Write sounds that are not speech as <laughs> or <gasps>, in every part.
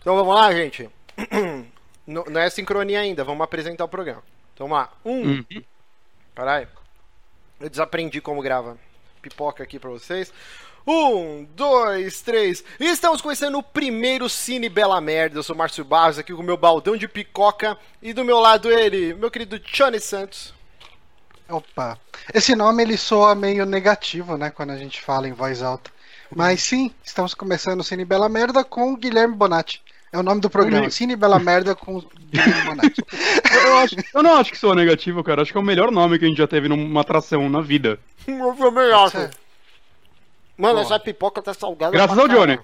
Então vamos lá, gente. <clears throat> Não, não é sincronia ainda, vamos apresentar o programa. Então vamos lá. Um. Uhum. Caralho. Eu desaprendi como grava pipoca aqui pra vocês. Um, dois, três. E estamos começando o primeiro Cine Bela Merda. Eu sou Márcio Barros aqui com o meu baldão de picoca. E do meu lado ele, meu querido Johnny Santos. Opa. Esse nome ele soa meio negativo, né? Quando a gente fala em voz alta. Mas sim, estamos começando o Cine Bela Merda com o Guilherme Bonatti. É o nome do programa. Comigo. Cine Bela Merda com. <laughs> Eu, acho- eu não acho que soa negativo, cara. Acho que é o melhor nome que a gente já teve numa atração na vida. Eu também acho. Mano, Boa. essa pipoca tá salgada. Graças ao Johnny.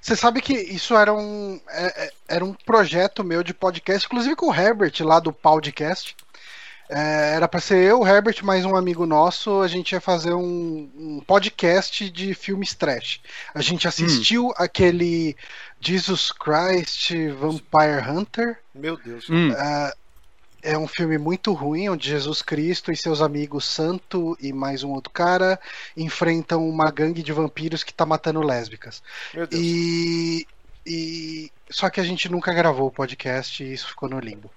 Você sabe que isso era um, é- é- era um projeto meu de podcast, inclusive com o Herbert lá do Podcast. É, era pra ser eu, o Herbert, mais um amigo nosso. A gente ia fazer um, um podcast de filmes trash. A gente assistiu aquele Jesus Christ Vampire Hunter. Meu Deus. Hum, É um filme muito ruim, onde Jesus Cristo e seus amigos Santo e mais um outro cara enfrentam uma gangue de vampiros que tá matando lésbicas. Meu Deus. E, e só que a gente nunca gravou o podcast e isso ficou no limbo.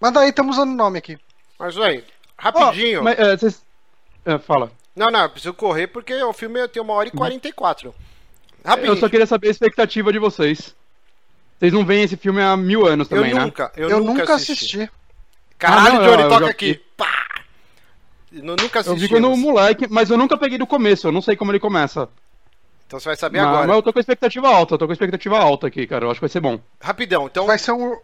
Mas daí estamos usando o nome aqui. Mas aí, rapidinho. Ó, mas, é, vocês- é, fala. Não, não, eu preciso correr porque o filme tem uma hora e 44. Rapidinho. Eu só queria saber a expectativa de vocês. Vocês não veem esse filme há mil anos Eu também, né? nunca, eu, Eu, nunca, nunca assisti. assisti. Caralho, Ah, não, Johnny, eu toca aqui. vi. Pá! Eu nunca Eu assisti. vi quando moleque, mas eu nunca peguei do começo, eu não sei como ele começa. Então você vai saber Mas, agora. mas eu tô com expectativa alta, eu tô com expectativa alta aqui, cara. Eu acho que vai ser bom. Rapidão, então, Vai ser um-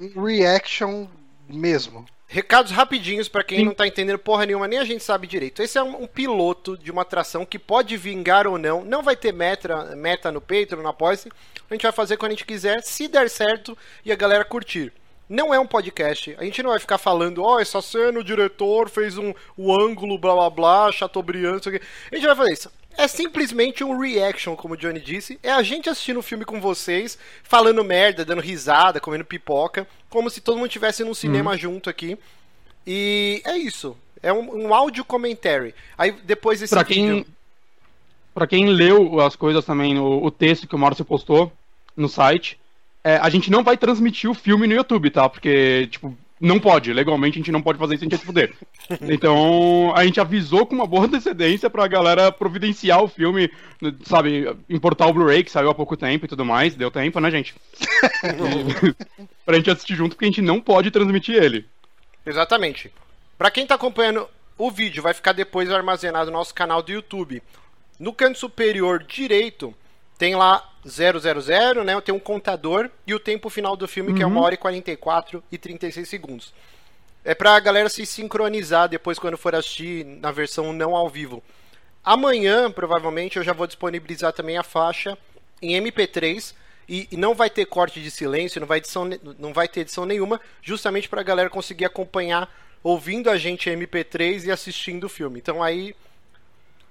um reaction mesmo. Recados rapidinhos pra quem Sim. não tá entendendo porra nenhuma, nem a gente sabe direito. Esse é um, um piloto de uma atração que pode vingar ou não. Não vai ter meta, meta no Patreon, no Apoia-se. A gente vai fazer quando a gente quiser, se der certo e a galera curtir. Não é um podcast. A gente não vai ficar falando, ó, essa cena o diretor fez um o ângulo, blá blá blá, Chateaubriand, não sei o quê. A gente vai fazer isso. É simplesmente um reaction, como o Johnny disse. É a gente assistindo o filme com vocês, falando merda, dando risada, comendo pipoca, como se todo mundo estivesse num cinema junto aqui. E é isso. É um, um áudio commentary. Aí depois desse Pra quem, vídeo. pra quem leu as coisas também, o, o texto que o Márcio postou no site, é, a gente não vai transmitir o filme no YouTube, tá? Porque, tipo, não pode. Legalmente a gente não pode fazer isso, a gente ia se fuder. Então, a gente avisou com uma boa antecedência pra galera providenciar o filme, sabe, importar o Blu-ray, que saiu há pouco tempo e tudo mais. Deu tempo, né, gente? <laughs> pra gente assistir junto, porque a gente não pode transmitir ele. Exatamente. Pra quem tá acompanhando o vídeo, vai ficar depois armazenado no nosso canal do YouTube. No canto superior direito tem lá 000, né? Tem um contador e o tempo final do filme que é 1 hora e 44 e 36 segundos. É pra galera se sincronizar depois quando for assistir na versão não ao vivo. Amanhã, provavelmente, eu já vou disponibilizar também a faixa em MP3 e, e não vai ter corte de silêncio, não vai, edição, não vai ter edição nenhuma, justamente para a galera conseguir acompanhar ouvindo a gente em MP3 e assistindo o filme. Então aí,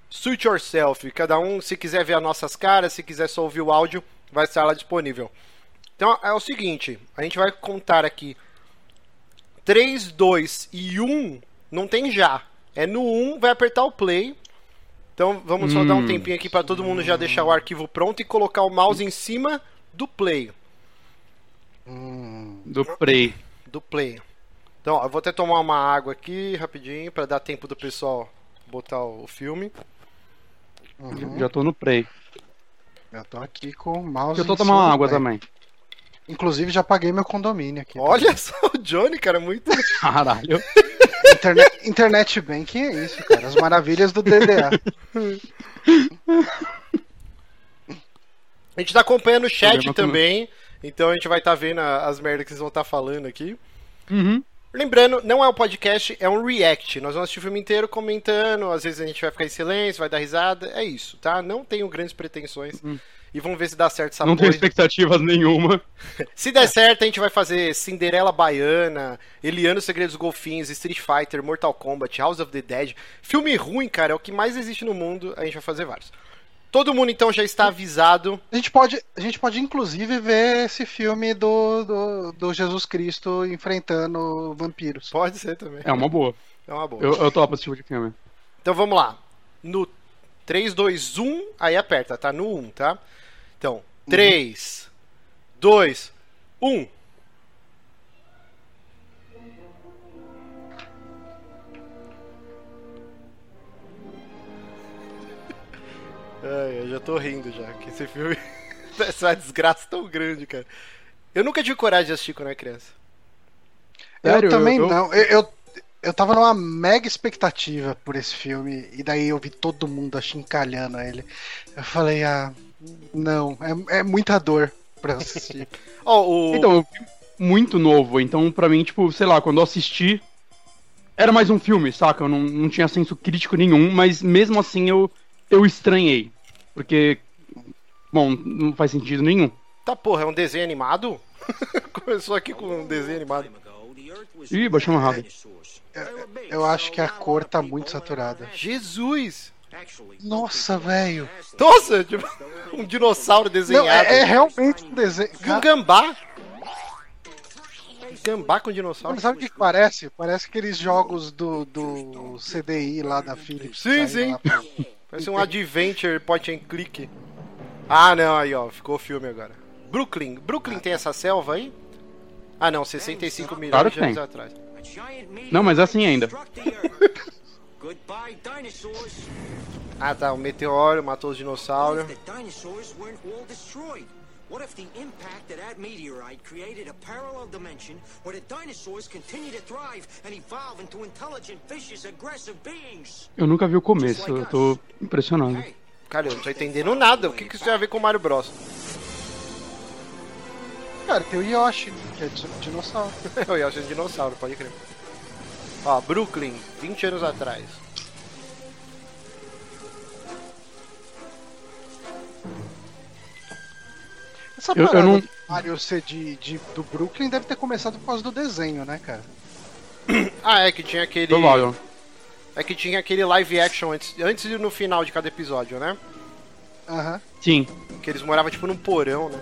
suit yourself. Cada um, se quiser ver as nossas caras, se quiser só ouvir o áudio, vai estar lá disponível. Então é o seguinte, a gente vai contar aqui 3, 2 e 1 não tem já. É no 1, vai apertar o play. Então vamos só dar um Hum. tempinho aqui para todo mundo já deixar o arquivo pronto e colocar o mouse em cima do play. Hum, Do Prey. Do play. Então, ó, eu vou até tomar uma água aqui rapidinho para dar tempo do pessoal botar o filme. Uhum. Já tô no Prey. Eu tô aqui com o mouse. Eu tô tomando água play. também. Inclusive já paguei meu condomínio aqui. Olha só o Johnny, cara, muito. <laughs> Caralho. Internet, internet banking é isso, cara. As maravilhas do DDA. A gente tá acompanhando o chat também. Então a gente vai estar vendo a- as merdas que vocês vão estar falando aqui. Uhum. Lembrando, não é um podcast, é um react. Nós vamos assistir o filme inteiro comentando, às vezes a gente vai ficar em silêncio, vai dar risada. É isso, tá? Não tenho grandes pretensões. E vamos ver se dá certo essa Não tenho expectativas nenhuma. <laughs> Se der certo, a gente vai fazer Cinderela Baiana, Eliano Segredos dos Golfinhos, Street Fighter, Mortal Kombat, House of the Dead. Filme ruim, cara, é o que mais existe no mundo. A gente vai fazer vários. Todo mundo então já está avisado. A gente pode, a gente pode inclusive ver esse filme do, do, do Jesus Cristo enfrentando vampiros. Pode ser também. É uma boa. É uma boa. Eu, eu topo esse tipo de filme. Então vamos lá. No 3, 2, 1, aí aperta, tá? No 1, tá? Então, 3, 2, 1. Ai, eu já tô rindo já, que esse filme. <laughs> Essa desgraça tão grande, cara. Eu nunca tive coragem de assistir quando era criança. Sério? Eu também eu, não. Eu, eu, eu tava numa mega expectativa por esse filme, e daí eu vi todo mundo achincalhando ele. Eu falei, ah, não, é, é muita dor pra assistir. <laughs> oh, o... Então, muito novo, então pra mim, tipo, sei lá, quando eu assisti, era mais um filme, saca? Eu não, não tinha senso crítico nenhum, mas mesmo assim eu, eu estranhei. Porque, bom, não faz sentido nenhum. Tá porra, é um desenho animado? <laughs> Começou aqui com um desenho animado. Ih, baixou uma raba. Eu acho que a cor tá muito saturada. Jesus! Nossa, velho. Nossa, tipo, um dinossauro desenhado. Não, é, é, realmente um desenho. Um gambá. Gambá com dinossauro. Mas sabe o que parece? Parece aqueles jogos do, do CDI lá da Philips. Sim, sim. Parece um adventure point and click. Ah, não, aí ó, ficou o filme agora. Brooklyn. Brooklyn tem essa selva aí? Ah, não, 65 milhões claro de anos atrás. Não, mas assim ainda. <laughs> ah, tá, um meteoro matou os dinossauros. What if the impact of that meteorite created a parallel dimension where the dinosaurs continue to thrive and evolve into intelligent, vicious, aggressive beings? Eu nunca vi o começo, eu tô impressionado. Cara, eu não tô entendendo nada. O que, que isso tem a ver com o Mario Bros? Cara, tem o Yoshi, que é dinossauro. <laughs> o Yoshi é dinossauro, pode crer. Ó, Brooklyn, 20 anos atrás. Essa eu, parada eu não... do Mario ser de, de, do Brooklyn deve ter começado por causa do desenho, né, cara? <clears throat> ah, é que tinha aquele. Provável. É que tinha aquele live action antes, antes e no final de cada episódio, né? Aham. Uhum. Sim. Que eles moravam tipo num porão, né?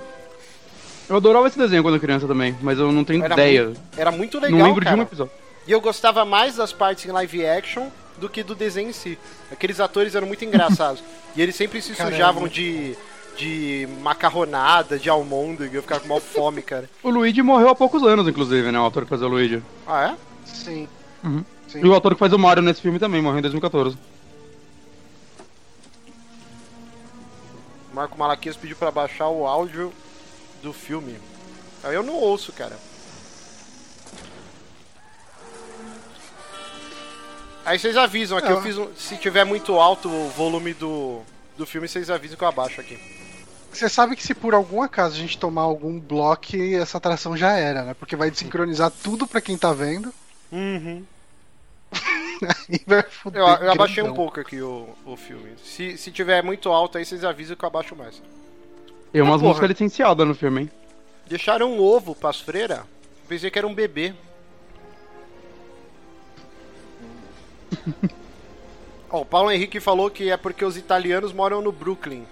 Eu adorava esse desenho quando criança também, mas eu não tenho era ideia. Muito, era muito legal. Não lembro cara. de um episódio. E eu gostava mais das partes em live action do que do desenho em si. Aqueles atores eram muito engraçados. <laughs> e eles sempre se Caramba. sujavam de de macarronada, de almôndega, eu ficava com mal fome, cara. o Luigi morreu há poucos anos, inclusive, né? O ator que faz o Luigi. Ah, é? Sim. Uhum. Sim. E o ator que faz o Mario nesse filme também morreu em 2014. Marco Malaquias pediu para baixar o áudio do filme. Eu não ouço, cara. Aí vocês avisam aqui, eu fiz um, se tiver muito alto o volume do, do filme, vocês avisam que eu abaixo aqui. Você sabe que se por algum acaso a gente tomar algum bloco, essa atração já era, né? Porque vai desincronizar tudo pra quem tá vendo. Uhum. <laughs> eu, eu abaixei um pouco aqui o, o filme. Se, se tiver muito alto aí, vocês avisam que eu abaixo mais. Tem umas ah, músicas licenciadas no filme, hein? Deixaram um ovo pras freiras. Pensei que era um bebê. <laughs> oh, o Paulo Henrique falou que é porque os italianos moram no Brooklyn.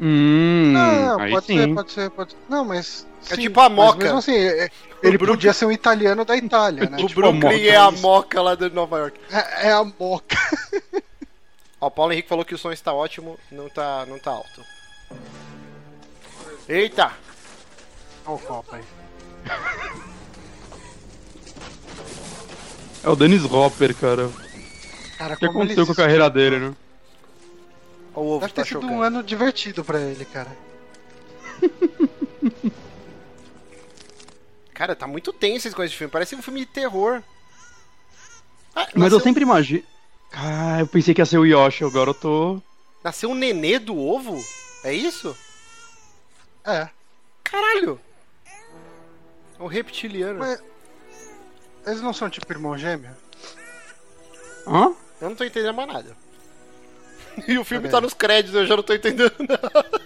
Hum, não, pode sim. ser, pode ser, pode ser. Não, mas. É sim, tipo a Moca. mesmo assim, é, é ele Brooklyn... podia ser um italiano da Itália, <laughs> né? o tipo Brooklyn a é a Moca lá de Nova York. É, é a Moca. <laughs> Ó, o Paulo Henrique falou que o som está ótimo, não tá, não tá alto. Eita! Olha o copo aí. É o Dennis Hopper, cara. cara o que aconteceu com a carreira dele, né? O ovo Deve tá ter sido chocando. um ano divertido pra ele, cara. <laughs> cara, tá muito tenso esse coisa de filme. Parece um filme de terror. Ah, Mas eu sempre imagino. Ah, eu pensei que ia ser o Yoshi, agora eu tô. Nasceu um nenê do ovo? É isso? É. Caralho! É um reptiliano. Mas... Eles não são tipo irmão gêmeo? Hã? Eu não tô entendendo mais nada. <laughs> E o filme tá, nos créditos, eu já não tô entendendo <laughs> nada.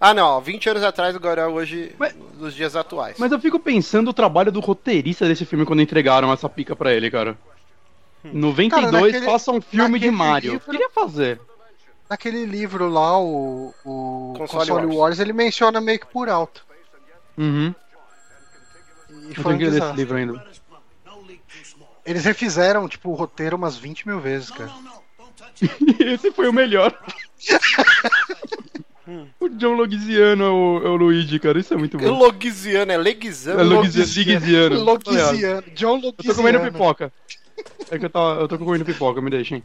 Ah, não, 20 anos atrás, agora hoje, mas, nos dias atuais. Mas eu fico pensando o trabalho do roteirista desse filme quando entregaram essa pica pra ele, cara. Hum. 92, cara, naquele, faça um filme de Mario. Livro, Queria fazer. Naquele livro lá, o, o Console, Console Wars. Wars. ele menciona meio que por alto. Uhum. E foi um esse livro ainda. Eles refizeram, tipo, o roteiro umas 20 mil vezes, cara. <laughs> Esse foi o melhor. <laughs> O John Logiziano é o, é o Luigi, cara. Isso é muito bom. Logiziano, é Leguizano. É Logiziano. Logiziano. John Eu tô comendo pipoca. É que eu, tava, eu tô comendo pipoca, me deixem.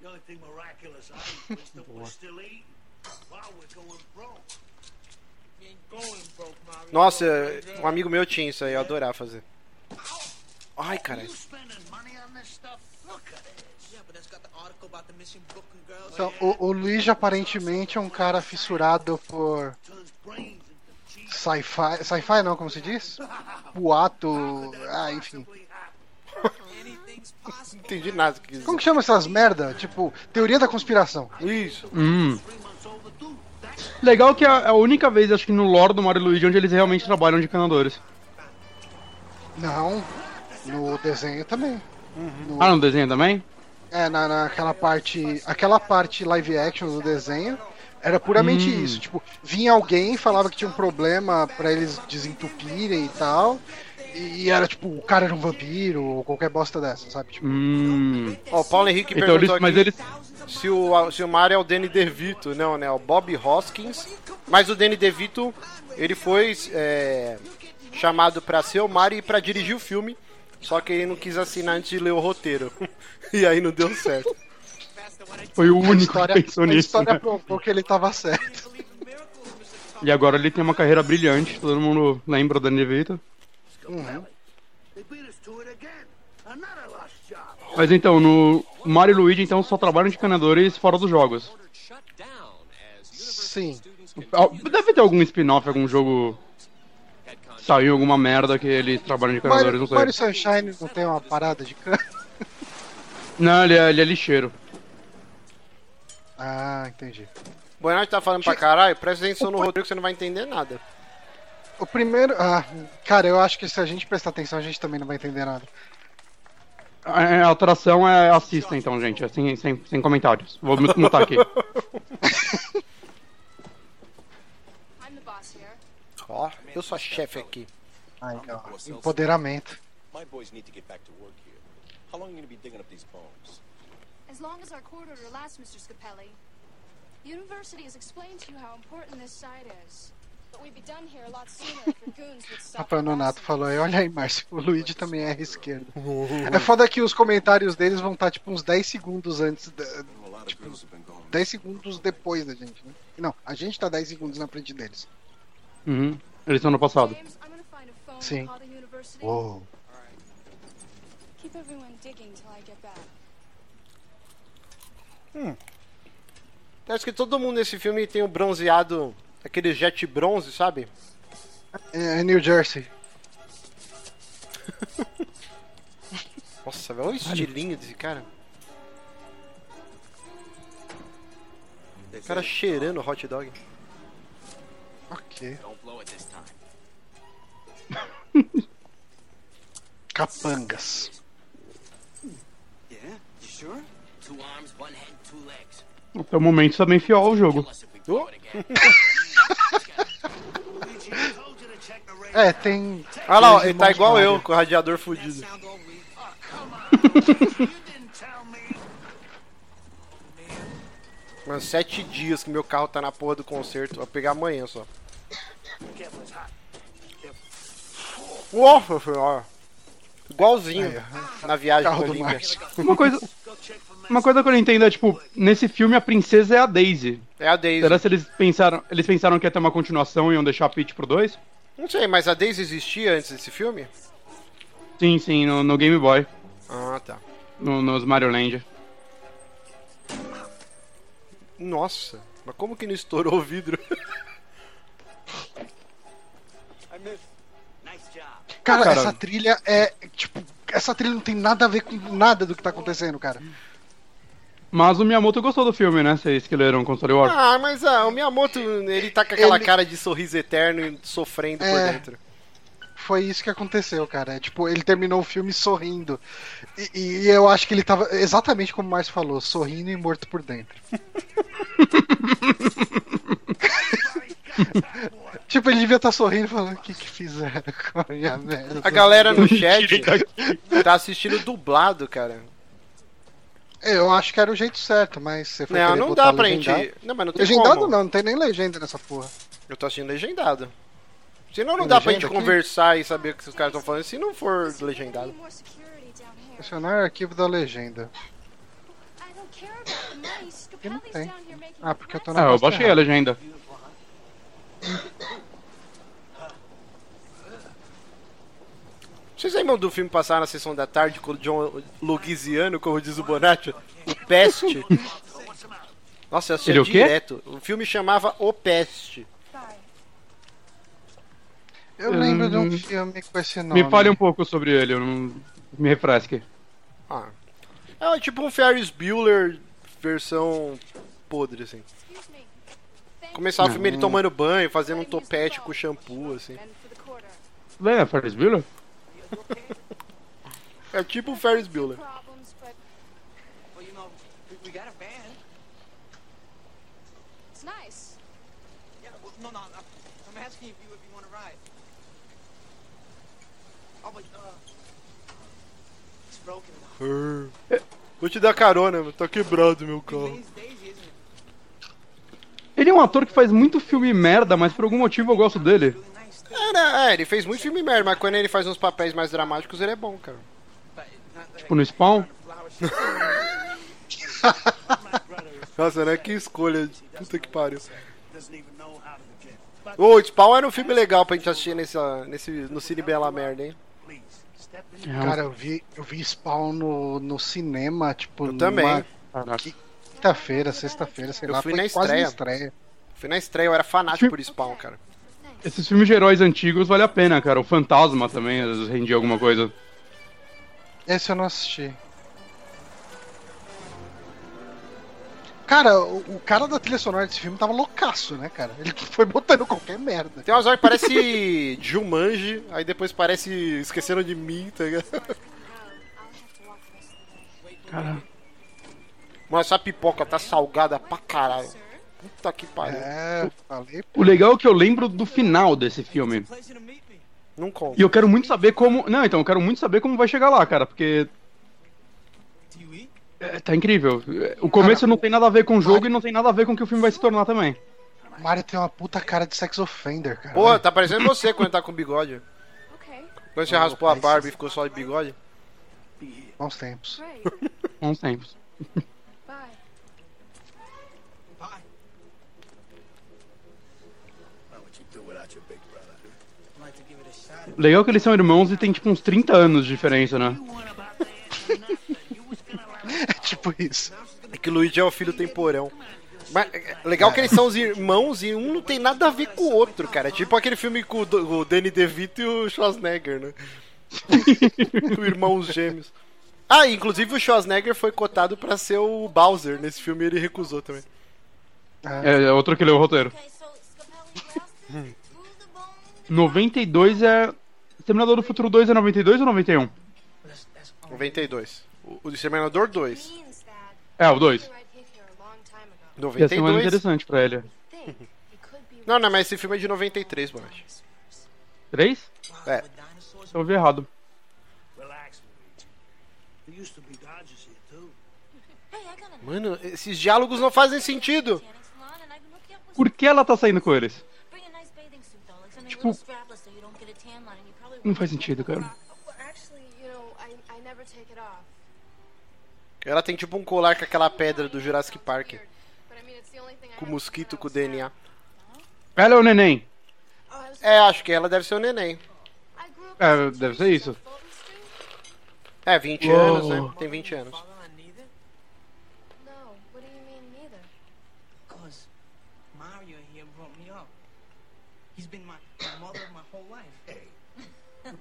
The only thing miraculous I still eating Nossa, um amigo meu tinha isso aí, eu adorava fazer. Ai, cara. You spending money on this stuff? Look at this. Yeah, but that's got the article about the missing Brooklyn girls. Então, o, o Luigi aparentemente é um cara fissurado por sci-fi. Sci-fi não, como se diz? Boato. Ah, enfim. <laughs> Não entendi nada que Como que chama essas merda? Tipo, teoria da conspiração. Isso. Hum. Legal que é a única vez, acho que no lore do Mario e Luigi, onde eles realmente trabalham de canadores. Não, no desenho também. No- Ah, no desenho também? É, na, naquela parte. Aquela parte live action do desenho era puramente Hum. isso. Tipo, vinha alguém, falava que tinha um problema pra eles desentupirem e tal. E, era tipo, o cara era um vampiro ou qualquer bosta dessa, sabe? Tipo, Hum. Ó, o Paulo Henrique Então perguntou eles, mas aqui eles. se, o, se o Mario é o Danny DeVito. Não, né? O Bob Hoskins. Mas o Danny DeVito, ele foi é, chamado pra ser o Mario e pra dirigir o filme. Só que ele não quis assinar antes de ler o roteiro. <laughs> e aí não deu certo. Foi o a único história, que pensou a nisso. história né? provou que ele tava certo. E agora ele tem uma carreira brilhante, todo mundo lembra da Nevita. Job. Mas então, no Mario e Luigi então só trabalham de canadores fora dos jogos. Sim. Deve ter algum spin-off, algum jogo. Saiu alguma merda que eles trabalham de canadores, não Mario, sei. Mario Sunshine não tem uma parada de cano? Não, ele é, ele é lixeiro. Ah, entendi. Boa tá falando pra caralho, presta atenção no roteiro que você não vai entender nada. O primeiro. Ah, cara, eu acho que se a gente prestar atenção, a gente também não vai entender nada. A, a atração é assista então, gente, é sem, sem, comentários. Vou mu- mutar aqui. Ó, eu sou a chefe aqui. Ai, ó, empoderamento. My boys need to get back to work here. How long are you to be digging up these bones? As long as our court order lasts, Mr. Scapelli. The university has explained to you how important this site is. Rafael Nonato falou olha aí, Márcio, o Luigi também é esquerdo. <laughs> É foda que os comentários deles vão estar tipo uns 10 segundos antes, da, gone. 10 segundos depois da gente, né? Não, a gente tá 10 segundos na frente deles. Uhum. Eles estão no passado. Sim. Uou. Back. Acho que todo mundo nesse filme tem o bronzeado, aquele jet bronze, sabe? É New Jersey. <laughs> Nossa, velho, olha o estilinho desse cara. O cara cheirando hot dog. Ok. <laughs> Capangas. Até o momento bem fiel ao jogo. Unless <laughs> É, tem. Olha lá, ele tá igual eu, com o radiador fudido. <laughs> Mano, sete dias que meu carro tá na porra do concerto. Vou pegar amanhã só. Nossa senhora. Igualzinho Aí, na viagem do Olímpia. Uma coisa, uma coisa que eu não entendo é, tipo, nesse filme a princesa é a Daisy. É a Daisy. Será que eles pensaram, eles pensaram que ia ter uma continuação e iam deixar a Peach pro 2? Não sei, mas a Daisy existia antes desse filme? Sim, sim, no, no Game Boy, Ah, tá. no, nos Mario Land. Nossa, mas como que não estourou o vidro? Cara, Cara. essa trilha é. Tipo, essa trilha não tem nada a ver com nada do que tá acontecendo, cara. Mas o Miyamoto gostou do filme, né? Vocês que leram Console War. ah, mas ah, o Miyamoto, ele tá com aquela Ele- cara de sorriso eterno e sofrendo por É. dentro. Foi isso que aconteceu, cara. É, Tipo, ele terminou o filme sorrindo. E, e eu acho que ele tava exatamente como o Márcio falou, sorrindo e morto por dentro. <laughs> Tipo, ele devia estar sorrindo falando o que que fizeram com a minha merda. A galera no chat tá assistindo dublado, cara. Eu acho que era o jeito certo, mas você foi Não, não botar dá pra gente. legendado. Não, mas não tem Legendado como. não, não tem nem legenda nessa porra. Eu tô assistindo legendado. Senão não Tem dá pra gente aqui? conversar e saber o que os caras estão falando se não for legendado. Acionar arquivo da legenda. Não making Ah, porque eu tô a na Ah, eu baixei a errada. legenda. <laughs> Vocês lembram do filme passar na sessão da tarde com o John Lugisiano, como diz o Bonatti? O Peste. Nossa, eu assistia quê? direto. O filme chamava O Peste. Eu lembro de um Hum, filme com esse nome. Me fale um pouco sobre ele, eu não... me refresque. Ah. É tipo um Ferris Bueller versão podre, assim. Começava o filme Hum. ele tomando banho, fazendo um topete com shampoo, assim. Lembra, Ferris Bueller? É tipo um Ferris Bueller. Broken. Vou te dar carona, meu. tá quebrado meu carro. Ele é um ator que faz muito filme merda, mas por algum motivo eu gosto dele. É, né, é, ele fez muito filme merda, mas quando ele faz uns papéis mais dramáticos, ele é bom, cara. Tipo no Spawn. <laughs> Nossa, né? Que escolha. Puta que pariu. Ô, Spawn era um filme legal pra gente assistir nesse, nesse, no Cine Bela Merda, hein? É Cara, eu vi, eu vi Spawn no, no cinema, tipo, Eu também. Caraca. quinta-feira, sexta-feira, sei Eu lá. fui na estreia. estreia. Fui na estreia, eu era fanático por Spawn, cara. Esses filmes de heróis antigos vale a pena, cara. O Fantasma também às vezes rendia alguma coisa. Esse eu não assisti. Cara, o, o cara da trilha sonora desse filme tava loucaço, né, cara? Ele <laughs> foi botando qualquer merda. Tem umas horas que parece <laughs> Jumanji, aí depois parece Esqueceram de Mim, tá ligado? Cara, Mano, essa pipoca tá salgada pra caralho. Puta que pariu. É, falei. o legal é que eu lembro do final desse filme. Não conta. E eu quero muito saber como. Não, então, eu quero muito saber como vai chegar lá, cara, porque é, tá incrível. O começo não tem nada a ver com o jogo e não tem nada a ver com o que o filme vai se tornar também. Mario tem uma puta cara de sex offender, cara. Porra, tá parecendo você quando tá com bigode. Quando você raspou a barba e ficou só de bigode. Bons tempos. Bons tempos. Bye. Bye. How would you do without your big brother? I'd like to give it a shot. Legal que eles são irmãos e tem tipo uns 30 anos de diferença, né? <laughs> É tipo isso. É que o Luigi é o filho temporão. Mas é legal que eles são os irmãos e um não tem nada a ver com o outro, cara. É tipo aquele filme com o Danny DeVito e o Schwarzenegger, né? <laughs> o irmãos gêmeos. Ah, inclusive o Schwarzenegger foi cotado pra ser o Bowser nesse filme e ele recusou também. É, é outro que leu o roteiro. Okay, so Scapelli blasted through the bone. 92 é. Terminador do Futuro 2 é 92 ou 91? That's, that's 92. O, Exterminador 2. Means that É, o 2. he right here a long time ago. Ia ser mais 92. interessante pra ele. Não, não, mas esse filme é de 93, eu acho. 3? É. Eu vi errado. Relax, Luigi. There used to be Dodgers here, too. Hey, I got a Mano, esses diálogos não fazem sentido. Por que ela tá saindo com eles? Bring Não faz sentido, cara. Ela tem tipo um colar com aquela pedra do Jurassic Park. Com mosquito, com. DNA. Ela é o neném. Oh, É, acho que ela deve ser o neném. É, deve ser isso. É, 20 Uou. anos, né? Tem 20 anos. Father on neither? No, what do you mean neither? Because Mario here brought me up. He's been my, my mother my whole life. Hey. my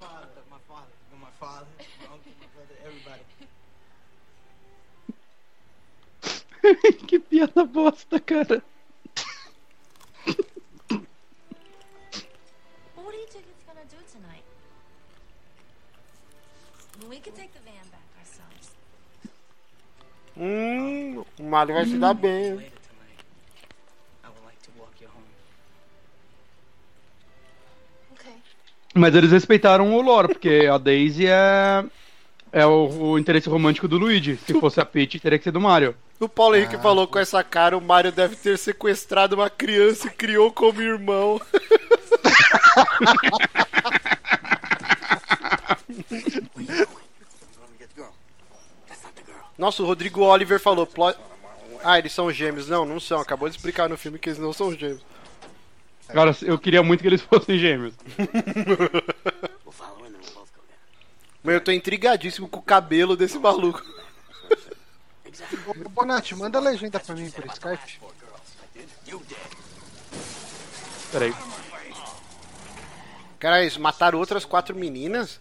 father. My father. You're my father, my uncle, my brother, everybody. <laughs> que piada bosta, cara. Well, what do you think it's gonna do tonight? We could take the van back ourselves. Hum, o Mario vai se dar bem. Later tonight, I would like to walk you home. Mas eles respeitaram o lore, porque a Daisy é, é o, o interesse romântico do Luigi. Se fosse a Peach, teria que ser do Mario. O Paulo Henrique falou com essa cara, o Mario deve ter sequestrado uma criança e criou como irmão. <laughs> Nossa, o Rodrigo Oliver falou. Ah, eles são gêmeos. Não, não são. Acabou de explicar no filme que eles não são gêmeos. Cara, eu queria muito que eles fossem gêmeos. <laughs> Mas eu tô intrigadíssimo com o cabelo desse maluco. Ô, Bonatti, manda a legenda pra mim por Skype. Peraí. Cara, eles mataram outras quatro meninas?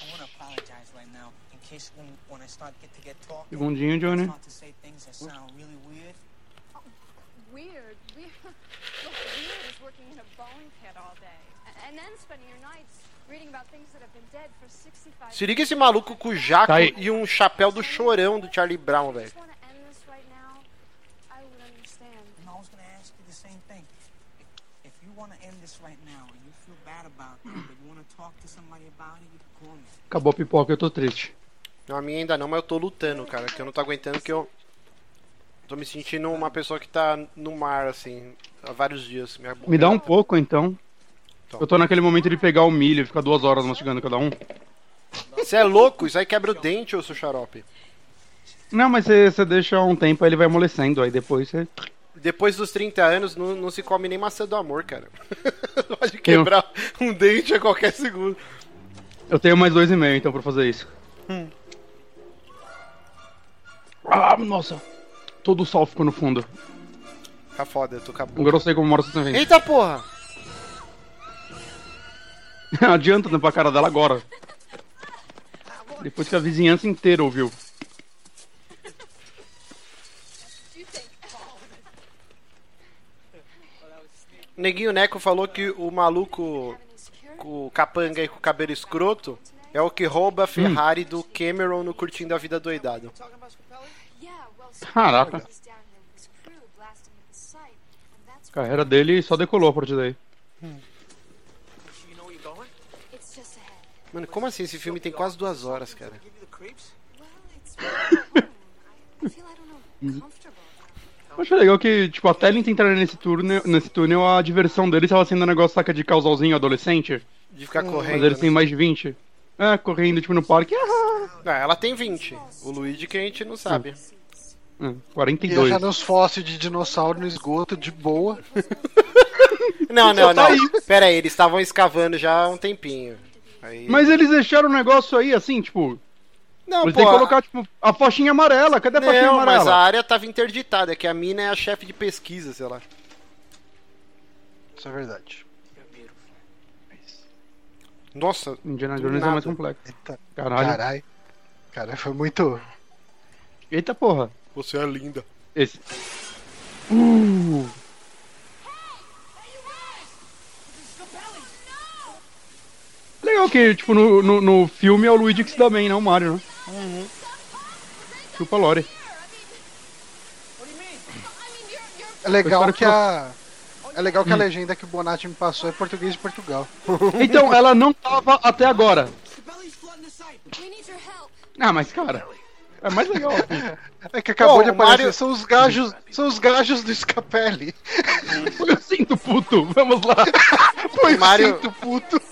I want to apologize right now in case when, when I start get to get talking, Segundinho, Johnny. start to say things that sound really weird. <laughs> Weird. Is working in a bone pit all day. A- And then spending your nights reading about things that have been dead for 65 Se liga esse maluco com o jaco Tá e um chapéu do chorão do Charlie Brown, velho. Acabou a pipoca, eu tô triste. Não, a minha ainda não, mas eu tô lutando, cara. Que eu não tô aguentando que eu. Tô me sentindo uma pessoa que tá no mar, assim, há vários dias. Minha boca- Me dá um pouco, então. Então. Eu tô naquele momento de pegar o milho e ficar duas horas mastigando cada um. Você é louco? Isso aí quebra o dente, ô seu xarope. Não, mas você deixa um tempo, aí ele vai amolecendo, aí depois você... Depois dos 30 anos, não, não se come nem maçã do amor, cara. <laughs> Pode quebrar um dente a qualquer segundo. Eu tenho mais dois e meio, então, pra fazer isso. Ah, nossa. Todo o sol ficou no fundo. Tá foda, eu tô com a boca. Agora eu sei como mora 120. Eita porra! <laughs> Adianta tampar a cara dela agora. Depois que a vizinhança inteira ouviu. Neguinho Neco falou que o maluco com o capanga e com o cabelo escroto é o que rouba a Ferrari do Cameron no Curtindo a Vida Doidado. Caraca. A carreira dele só decolou a partir daí. it's just ahead. Mano, como assim? Esse filme tem quase duas horas, cara. Eu achei legal que, tipo, até ele entrar nesse túnel, nesse túnel, a diversão dele estava sendo um negócio, saca, de causalzinho adolescente. De ficar Mas correndo. eles têm né? mais de 20. É, correndo, tipo, no parque. Ah, Não, ela tem 20. O Luigi que a gente não sabe. ah, E 42. achando os fósseis de dinossauro no esgoto de boa. <laughs> Não, não, tá não. Pera aí, eles estavam escavando já há um tempinho. Aí... Mas eles deixaram o negócio aí, assim, tipo... não, Eles pô, que colocar, tipo, a faixinha amarela. Cadê a faixinha Não, amarela? mas a área tava interditada, é que a mina é a chefe de pesquisa, sei lá. Isso é verdade. Nossa, Indiana Jones é nada. mais complexo. Eita, Caralho. caralho. Cara, foi muito. Eita porra. você é linda. Esse. Uh. Legal que, tipo, no, no, no filme é o Luigi que se dá bem, não o Mario, né? Uhum. Chupa Lore. É legal espero que que a. É legal que a legenda que o Bonatti me passou é português de Portugal. <laughs> Então, ela não tava até agora. Ah, mas cara, é mais legal. <laughs> É que acabou Pô, de o aparecer. Mario- São os gajos. São os gajos do Scapelli. <laughs> Eu sinto puto, vamos lá. Foi Mario- sinto puto.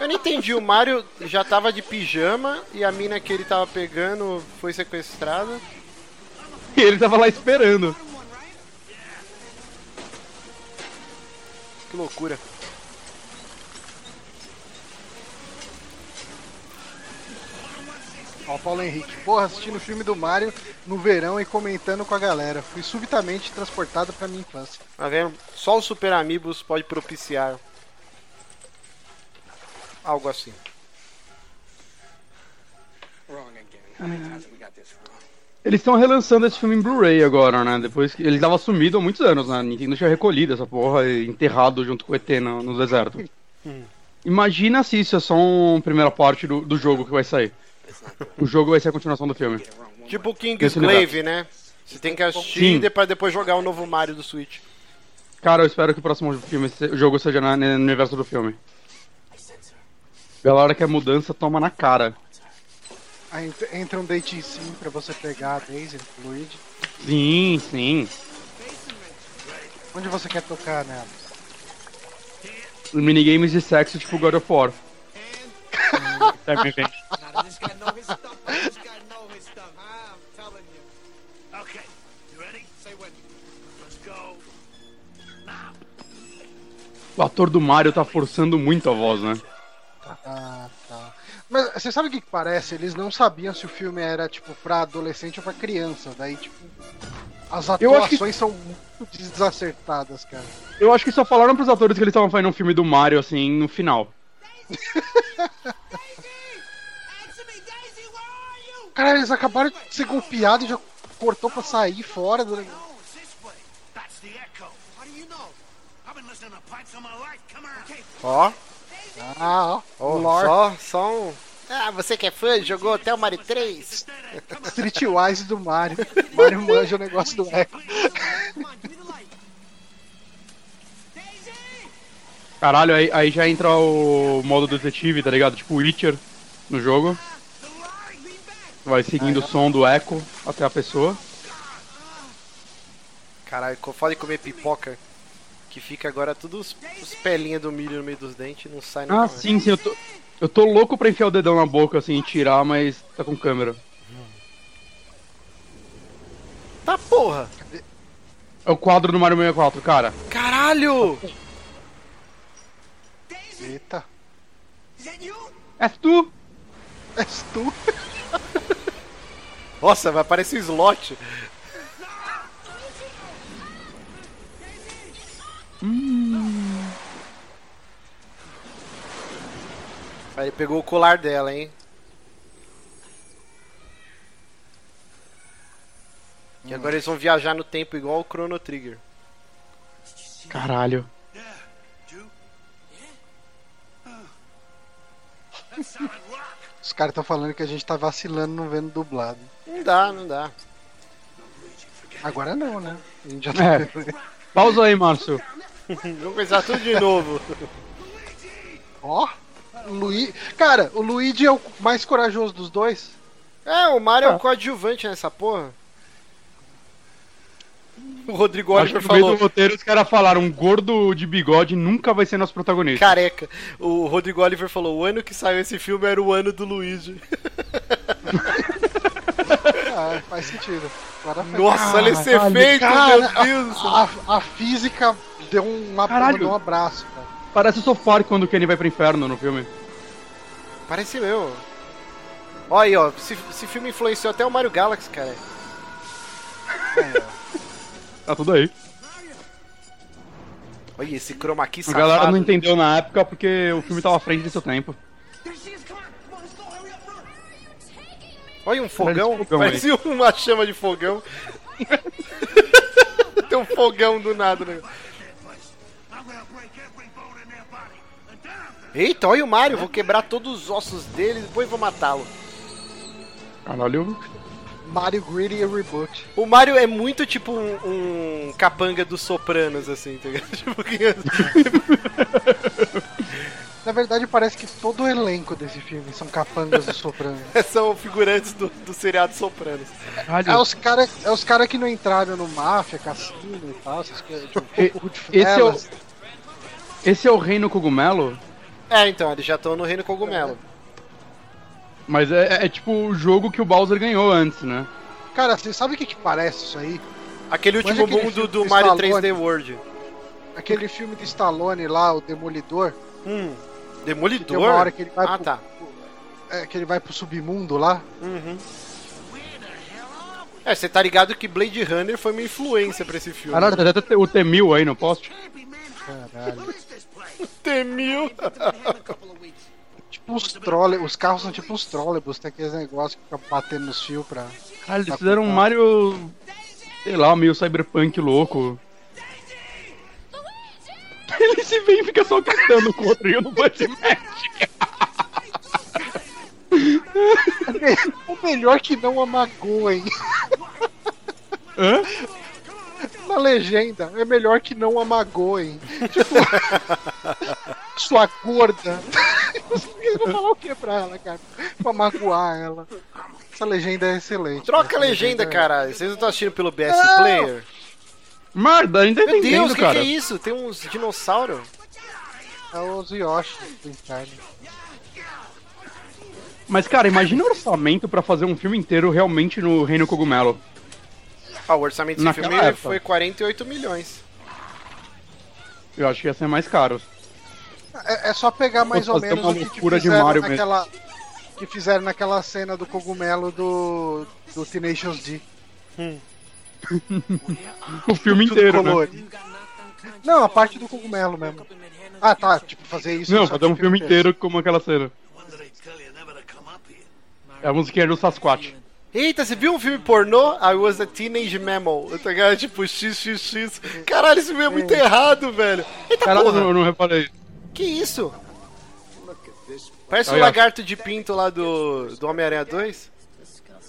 Eu não entendi, o Mario já tava de pijama e a mina que ele tava pegando foi sequestrada. E ele tava lá esperando. Que loucura. Ó, o Paulo Henrique. Porra, assistindo o filme do Mario no verão e comentando com a galera. Fui subitamente transportado pra minha infância. Tá vendo? Só o Super Amigos pode propiciar algo assim. Wrong again. How many times have we got this wrong? Eles estão relançando esse filme em Blu-ray agora, né? Depois que ele tava sumido há muitos anos, né? A Nintendo tinha recolhido essa porra e enterrado junto com o ET no, no deserto. Imagina se isso é só uma primeira parte do, do jogo que vai sair. O jogo vai ser a continuação do filme. Tipo o Esse Kingsglaive, né? Você tem que assistir Sim. e depois, jogar o novo Mario do Switch. Cara, eu espero que o próximo filme, o jogo seja na- no universo do filme. Galera que é mudança toma na cara. Aí ent- entra um dating sim pra você pegar a Daisy com o Luigi. Sim, sim. Onde você quer tocar nela? Minigames de sexo tipo God of War. <laughs> O ator do Mario tá forçando muito a voz, né? Ah, tá. Mas você sabe o que, que parece? Eles não sabiam se o filme era, tipo, pra adolescente ou pra criança. Daí, tipo, as acho que- atuações são muito desacertadas, cara. Eu acho que só falaram pros atores que eles estavam fazendo um filme do Mario, assim, no final. Cara, eles acabaram de ser golpeados e já cortou pra sair fora do. No, it's this Ah, ó. Lore. só, só um. Ah, você que é fã, jogou até o Mario 3? Streetwise do Mario. <laughs> Mario manja o negócio do. Daisy! Caralho, aí, aí já entra o modo detetive, tá ligado? Tipo Witcher no jogo. Vai seguindo o som do eco até a pessoa. Caralho, foda de comer pipoca. Que fica agora tudo os, os pelinhas do milho no meio dos dentes não sai nunca Ah, mais. sim, sim, eu tô, eu tô louco pra enfiar o dedão na boca assim e tirar, mas tá com câmera. Tá porra! É o quadro do Mario 64, cara. Caralho! Eita. Is that you? É tu? És tu? <laughs> Nossa, vai aparecer o slot. Aí ele pegou o colar dela, hein? E agora eles vão viajar no tempo igual o Chrono Trigger. Caralho. Os caras estão falando que a gente tá vacilando não vendo dublado. Não dá, não dá. Agora não, né? A gente já tá É. Pausa aí, Márcio. <laughs> Vamos começar tudo de novo. Ó. Luigi. Cara, o Luigi é o mais corajoso dos dois. É, o Mario é Ah. o coadjuvante nessa porra. O Rodrigo Acho que Oliver no meio falou. do roteiro os caras falaram, um gordo de bigode nunca vai ser nosso protagonista. Careca. O Rodrigo Oliver falou: o ano que saiu esse filme era o ano do Luigi. <laughs> Ah, faz sentido. Nossa, olha esse efeito, cara, meu Deus do céu. A, a física deu um, Caralho. um abraço, cara. Parece o Sofar quando o Kenny vai pro inferno no filme. Parece meu. Olha aí, ó. Esse, esse filme influenciou até o Mario Galaxy, cara. <laughs> Tá tudo aí. Olha esse chroma key A safado. galera não entendeu na época porque o filme tava à frente do seu tempo. Olha um fogão. fogão Parecia uma chama de fogão. <laughs> Tem um fogão do nada, né? Eita, olha o Mario. Vou quebrar todos os ossos dele e depois vou matá-lo. Caralho. Mario Gritty Reboot. O Mario é muito tipo um, um capanga dos sopranos, assim, tá ligado? <laughs> Tipo, que- <laughs> Na verdade, parece que todo o elenco desse filme são capangas do Soprano. <laughs> são figurantes do, do seriado Sopranos. É Caralho. os caras é os cara que não entraram no Máfia, Cassino e tal, essas coisas. Tipo, E- Esse é, o, esse é o Reino Cogumelo, É, então, eles já estão no Reino Cogumelo. mas é, é tipo o jogo que o Bowser ganhou antes, né? Cara, você sabe o que, que parece isso aí? Aquele Mas último aquele boom do, Mario Stallone. 3D World. Aquele filme do Stallone lá, o Demolidor. Hum. Demolidor? uma hora que ele vai ah, pro, tá. é, que ele vai pro submundo lá. Uhum. É, você tá ligado que Blade Runner foi uma influência pra esse filme. Caralho, tem até o T-1000 aí no post. Caralho. T-1000. Tipo uns trole, os carros são tipo uns trolleybus, tem aqueles negócios que ficam batendo nos fios pra. Tá eles fizeram um Mario, sei lá, meio cyberpunk louco. <laughs> Ele se vem e fica só cantando com o outro e eu não vou se mexe. <laughs> O melhor que não amagoem. Hã? Na legenda, é melhor que não amagoem. Tipo, <laughs> sua gorda. Eles vão falar o que pra ela, cara? Pra magoar ela. Essa legenda é excelente. Troca a Essa legenda, é- cara. Vocês não estão assistindo pelo BS Não. Player? Merda, a gente tá Meu entendendo, Deus, o que, que é isso? Tem uns dinossauros? É os Yoshi do inferno. Mas, cara, imagina o orçamento pra fazer um filme inteiro realmente no Reino Cogumelo. Ah, o orçamento desse Naquela filme época. foi 48 milhões. Eu acho que ia ser mais caro. É, é só pegar mais Vou ou menos uma o que, fizeram Mario mesmo. naquela. Que fizeram naquela cena do cogumelo do. do Tenacious D. <laughs> O filme Tudo inteiro, né? Não, a parte do cogumelo mesmo. Ah, tá. Tipo, fazer isso. Não, fazer um filme inteiro. como aquela cena. É a musiquinha do Sasquatch. Eita, você viu um filme pornô? I was a teenage mammal. Tá ligado? Tipo, XXX. Caralho, esse filme é muito errado, velho. Eita Caralho, eu porra. não, eu não reparei. Que isso? Parece o Olha. lagarto de pinto lá do, do Homem-Aranha 2.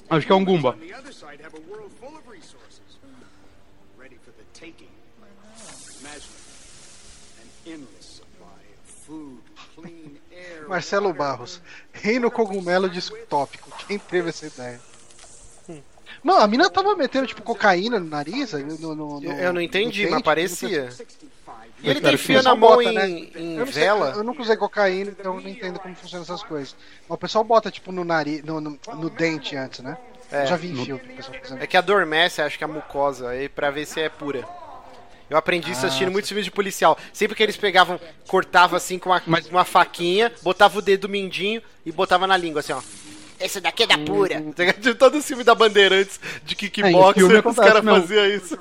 Acho que é um Goomba. On the other side, have a world full of resources, ready for the taking. Imagine an endless supply of food, clean air. Marcelo Barros. Reino cogumelo distópico. Quem teve essa ideia? Não, a mina tava metendo, tipo, cocaína no nariz? No, no- no- Eu- não entendi, mas parecia. E ele Mas, cara, enfia o na mão bota, em, né? em eu, sei, vela. eu nunca usei cocaína, então eu não entendo como funcionam essas coisas. Mas o pessoal bota, tipo, no nariz, no, no, no dente antes, né? É. Eu já vi em filme. É que adormece, acho que a mucosa, aí pra ver se é pura. Eu aprendi isso assistindo muitos filmes de policial. Sempre que eles pegavam, cortavam assim com uma, uma faquinha, botava o dedo mindinho e botava na língua, assim, ó. Esse daqui é da pura. De todo o filme da Bandeirantes de É, kickboxer, filme os caras faziam isso.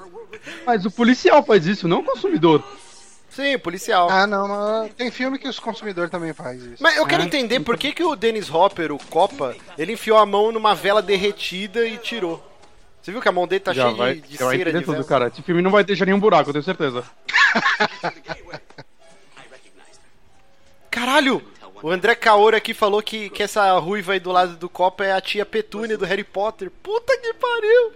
Mas o policial faz isso, não o consumidor. Sim, policial. Ah, não, mas tem filme que os consumidores também fazem isso. Mas eu quero É. entender por que, que o Dennis Hopper, o Copa, ele enfiou a mão numa vela derretida e tirou. Você viu que a mão dele tá já cheia vai, de, de cera de tudo, vela? cara. Esse filme não vai deixar nenhum buraco, eu tenho certeza. <laughs> Caralho! O André Kaora aqui falou que, que essa ruiva aí do lado do Copa é a tia Petúnia do Harry Potter. Puta que pariu!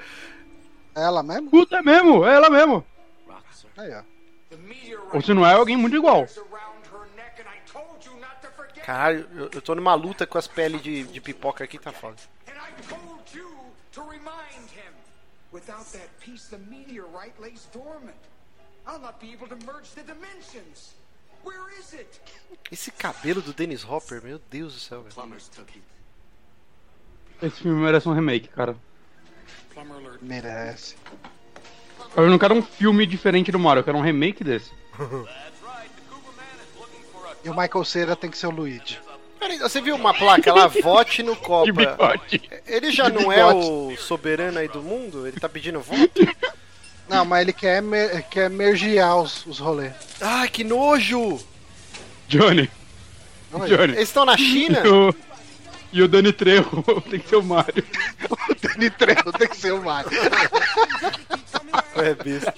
Ela mesmo? Puta, é mesmo, é ela mesmo. Aí, ó. Ou se não é, alguém muito igual. Caralho, eu, eu tô numa luta com as peles de, de pipoca aqui, tá foda. Without that piece, the meteorite lays dormant. I'll not be able to merge the dimensions. Esse cabelo do Dennis Hopper, meu Deus do céu, velho. Esse filme merece um remake, cara. Merece. Eu não quero um filme diferente do Mario, eu quero um remake desse. E o Michael Cera tem que ser o Luigi. Peraí, você viu uma placa lá? Vote no <laughs> De Copa. Ele já não é o soberano aí do mundo? Ele tá pedindo voto? <laughs> Não, mas ele quer, mer quer mergear os, os rolês. Ai, que nojo! Johnny, Olha, Johnny. Eles estão na China? E o, e o Dani Trejo <laughs> tem que ser o Mario. <laughs> o Danny Trejo tem que ser o Mario. É, besta.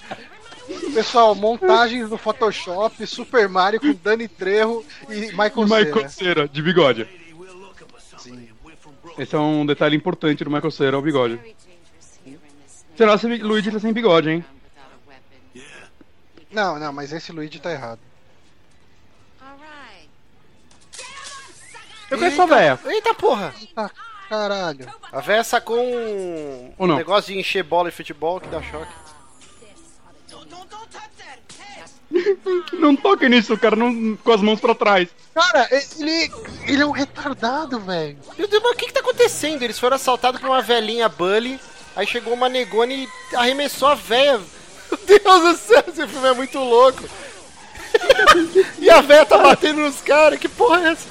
Pessoal, montagens no Photoshop, Super Mario com Danny Trejo e Michael E Michael Cera. Cera, de bigode. Brooklyn. Esse é um detalhe importante do Michael Cera, o bigode. Será que o Luigi tá sem bigode, hein? Não, não, mas esse Luigi tá errado. Eu quero essa véia. Eita porra! Ah, caralho. A véia sacou um, Ou não? negócio de encher bola e futebol que dá choque. <laughs> Não toque nisso, cara, não, com as mãos pra trás. Cara, ele, ele é um retardado, velho. Meu Deus, mas o que que tá acontecendo? Eles foram assaltados por uma velhinha Bully, aí chegou uma negona e arremessou a véia. Meu Deus do céu, esse filme é muito louco. <laughs> e a véia tá batendo nos caras, que porra é essa?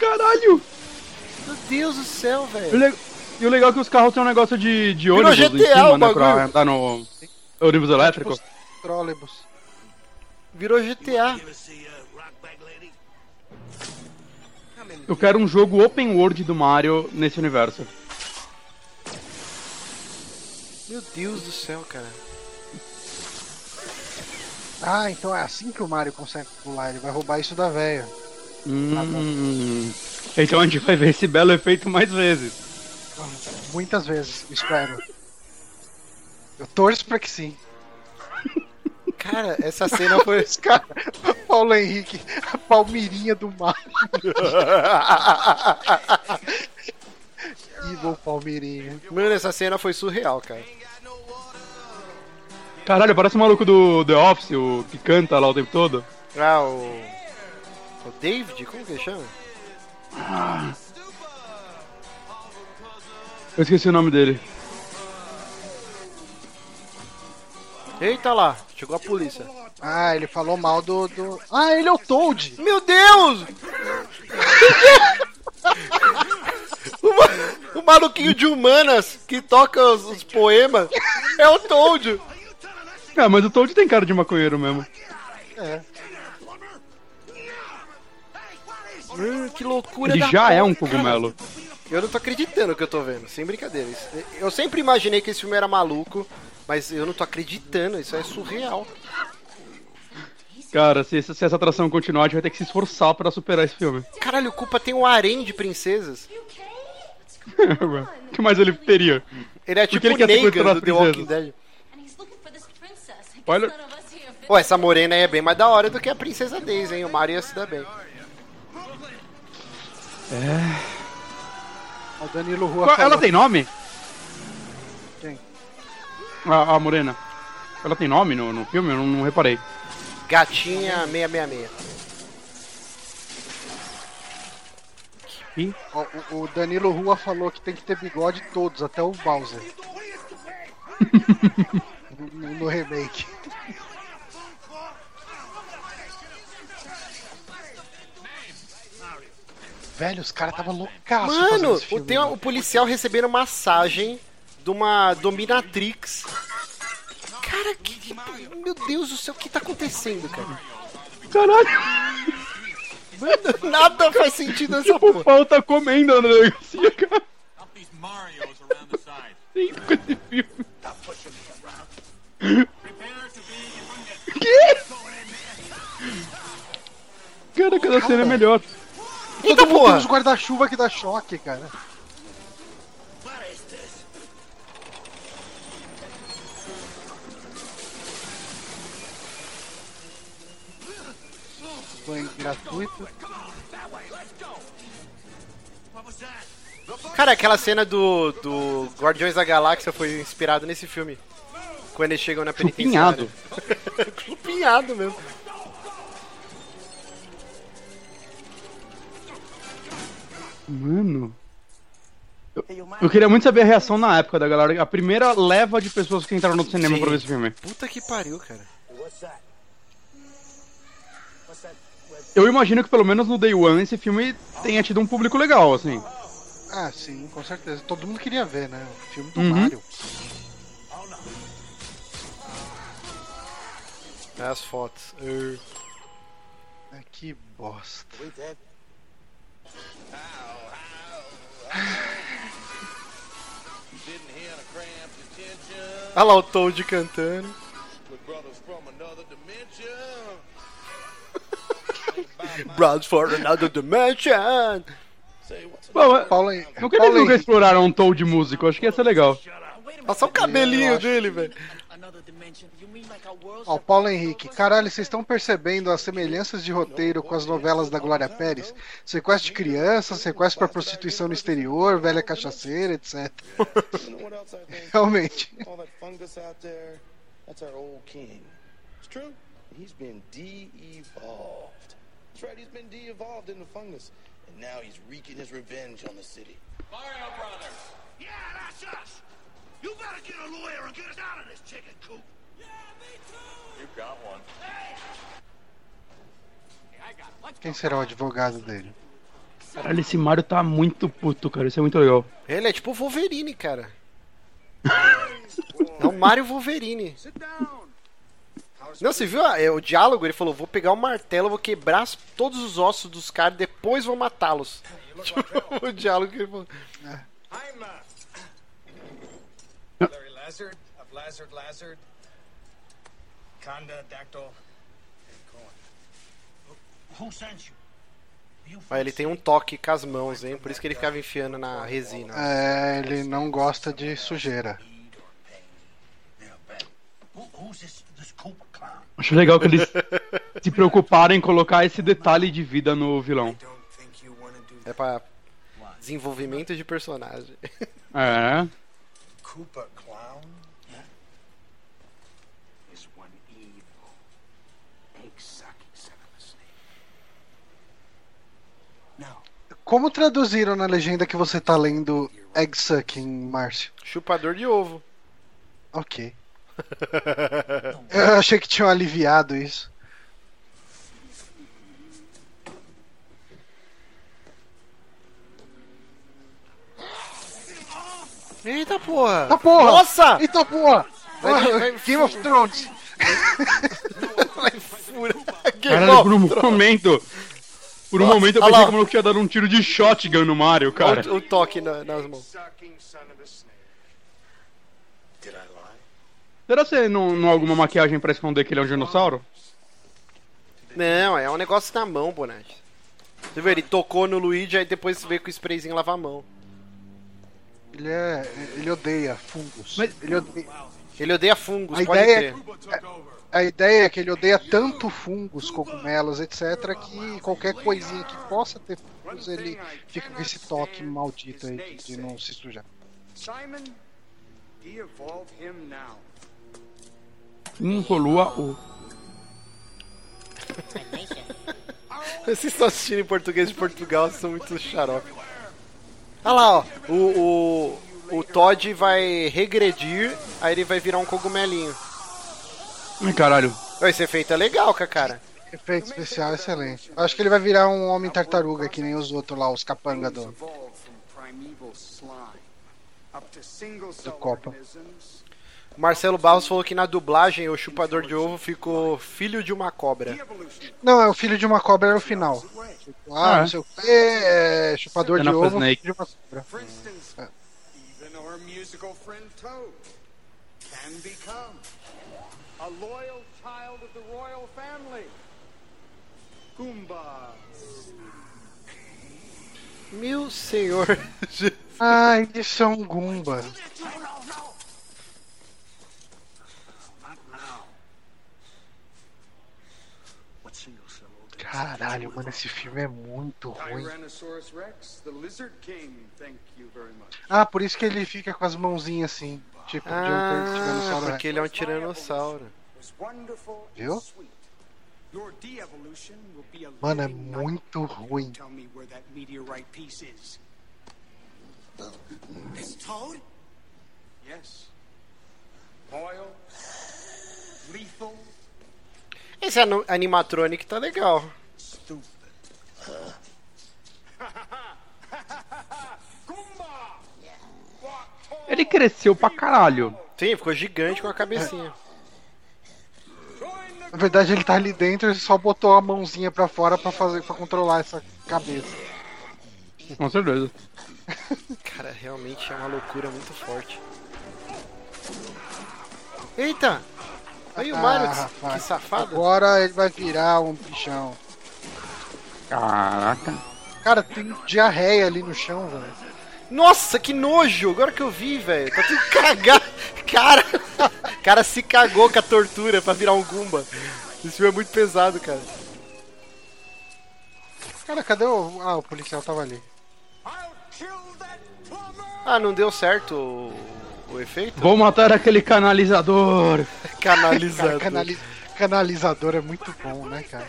Caralho! Meu Deus do céu, velho. E o legal é que os carros têm um negócio de, de ônibus em GTA cima, o né, pra andar no ônibus elétrico. Trólebus. Virou GTA. Eu quero um jogo open world do Mario nesse universo. Meu Deus do céu, cara. Ah, então é assim que o Mario consegue pular. Ele vai roubar isso da véia. Hum, então a gente vai ver esse belo efeito mais vezes. Muitas vezes, espero. Eu torço pra que sim. Cara, essa cena foi. Esse cara, Paulo Henrique, a Palmirinha do mal. <laughs> Evil Palmirinha. Mano, essa cena foi surreal, cara. Caralho, parece o maluco do The Office, o que canta lá o tempo todo. Ah, o. O David? Como que ele chama? Eu esqueci o nome dele. Eita lá, chegou a polícia. Ah, ele falou mal do. do... Ah, ele é o Toad! Meu Deus! <laughs> o, ma- o maluquinho de humanas que toca os, os poemas é o Toad. É, mas o Toad tem cara de maconheiro mesmo. É. Hum, que loucura Ele da já é um cogumelo. Eu não tô acreditando no que eu tô vendo, sem brincadeira. Eu sempre imaginei que esse filme era maluco, mas eu não tô acreditando, isso é surreal. Cara, se, essa- se essa atração continuar, a gente vai ter que se esforçar pra superar esse filme. Caralho, o Culpa tem um harém de princesas. O que mais ele teria? Ele é tipo ele o quer Negan do The Walking? Dead. Olha- Pô, essa morena aí é bem mais da hora do que a Princesa Daisy, hein? O Mario ia se dar bem. O Danilo Rua Qual-. Ela tem nome? Quem? A, a Morena. Ela tem nome no, no filme? Eu não, não reparei. Gatinha 666. Ó, O, o Danilo Rua falou que tem que ter bigode todos, até o Bowser. no, no remake. Velho, os caras tava loucaço Mano, o, filme, tem o policial recebendo massagem de uma dominatrix. Cara, que, que- Meu Deus do céu, o que tá acontecendo, cara? caralho! <laughs> Nada faz sentido nessa Tipo, o porra. pau tá comendo na delegacia, cara. Tem com esse filme. Be Cara, cada cena é melhor. Eita Todo mundo tem porra! uns guarda-chuva que dá choque, cara. Banho gratuito. Cara, aquela cena do, do Guardiões da Galáxia foi inspirado nesse filme. Quando eles chegam na penitenciária. Chupinhado. <laughs> Chupinhado mesmo. Mano. Eu, eu queria muito saber a reação na época da galera. A primeira leva de pessoas que entraram no cinema Sim. pra ver esse filme. Puta que pariu, cara. What's that? What's that? Eu imagino que pelo menos no Day One esse filme tenha tido um público legal, assim. Ah, sim, com certeza. Todo mundo queria ver, né? O filme do Uhum. Mario. É as fotos. Uh, Ah, que bosta. Olha lá o Toad cantando. Brothers for another dimension. Bom, é- Paulo, Hen- nunca Paulo nunca Henrique, exploraram um Toad músico. Acho que ia ser legal. Só o cabelinho dele, velho. Ó, o Paulo Henrique, caralho, vocês estão percebendo as semelhanças de roteiro com as novelas da Glória Pérez? Sequestro de crianças, sequestro pra prostituição no exterior, velha cachaceira, etc. <laughs> Realmente. All that fungus out there, that's our old king. It's true. He's been de-evolved. That's right, he's been de-evolved into fungus. And now he's wreaking his revenge on the city. Mario Brothers. Yeah, that's us. You better get a lawyer and get us out of this chicken coop. You got one. Quem será o advogado dele? Caralho, esse Mario tá muito puto, cara. Isso é muito legal. Ele é tipo o Wolverine, cara. É o Mario Wolverine. Sit down. Não, você viu ah, é, o diálogo? Ele falou: vou pegar o martelo, vou quebrar todos os ossos dos caras, depois vou matá-los. <laughs> Tipo, o diálogo que ele falou. I'm Larry Lazard of Lazard Lazard, Conda, Dactyl, and Cohen. Who sent you? Mas ele tem um toque com as mãos, hein? Por isso que ele ficava enfiando na resina. É, ele não gosta de sujeira. Who, who's this? Acho legal que eles se preocuparam em colocar esse detalhe de vida no vilão. É pra desenvolvimento de personagem. É. Koopa Clown is one evil, egg-sucking son of a snake. Now, Como traduziram na legenda que você tá lendo Egg Sucking, Márcio? Chupador de ovo. Ok. Eu achei que tinham aliviado isso. Eita porra! Eita porra! Nossa! Eita porra! Vai- vai- Game of Thrones! Caralho, of por um Thrones. momento. Por um Nossa, momento eu pensei que o maluco tinha dado um tiro de shotgun no Mario, cara. O, o toque na- nas mãos. sucking son of a snake. Did I lie? Será que você não, não há alguma maquiagem pra esconder que ele é um dinossauro? Não, é um negócio na mão, Bonatti. Você viu, ele tocou no Luigi, aí depois você vê com o sprayzinho lava a mão. Ele é. Ele odeia fungos. Ele odeia. Ele odeia fungos, A pode ideia, ter. a ideia é que ele odeia tanto fungos, cogumelos, etc., que qualquer coisinha que possa ter fungos, ele fica com esse toque maldito aí de, de não se sujar. Simon, de-evolve him now. Incolua o. <laughs> Vocês estão assistindo em português de Portugal, vocês são muito xarope. Olha lá, ó. O, o, o Todd vai regredir, aí ele vai virar um cogumelinho. Ai, caralho. Esse efeito é legal, cara. Efeito especial excelente. Acho que ele vai virar um homem tartaruga, que nem os outros lá, os capanga do. Single-cell Copa. Marcelo Barros falou que na dublagem o chupador de ovo ficou filho de uma cobra. Não, é o filho de uma cobra era o final. Tipo, ah, Ah, é? não sei o que, é, chupador Son de ovo, filho de uma cobra. For instance, Uh. even our musical friend <laughs> Toad can become a loyal child of the royal family. Goomba. Meu senhor. Ai, isso é um Goomba. Not now. What single-cell organism? Caralho, mano, esse filme é muito ruim. Ah, por isso que ele fica com as mãozinhas assim. Tipo, de um Ah, tiranossauro porque ele é um tiranossauro. Viu? Mano, é muito ruim. This Toad? Yes. Loyal, lethal, Esse animatronic tá legal. Ele cresceu pra caralho. Sim, ficou gigante com a cabecinha. Na verdade, ele tá ali dentro e só botou a mãozinha pra fora pra fazer para controlar essa cabeça. Com certeza. Cara, realmente é uma loucura muito forte. Eita! Aí o Mario, Ah, que rapaz. safado. Agora ele vai virar um bichão. Caraca. Cara, tem diarreia ali no chão, velho. Nossa, que nojo! Agora que eu vi, velho. Tá tudo <laughs> cagado. Cara, o <laughs> cara se cagou com a tortura pra virar um Goomba. Esse filme é muito pesado, cara. Cara, cadê o. Ah, o policial tava ali. Ah, não deu certo o, o efeito? Vou matar aquele canalizador. <laughs> Canalizador. Cara, canali- canalizador é muito bom, né, cara?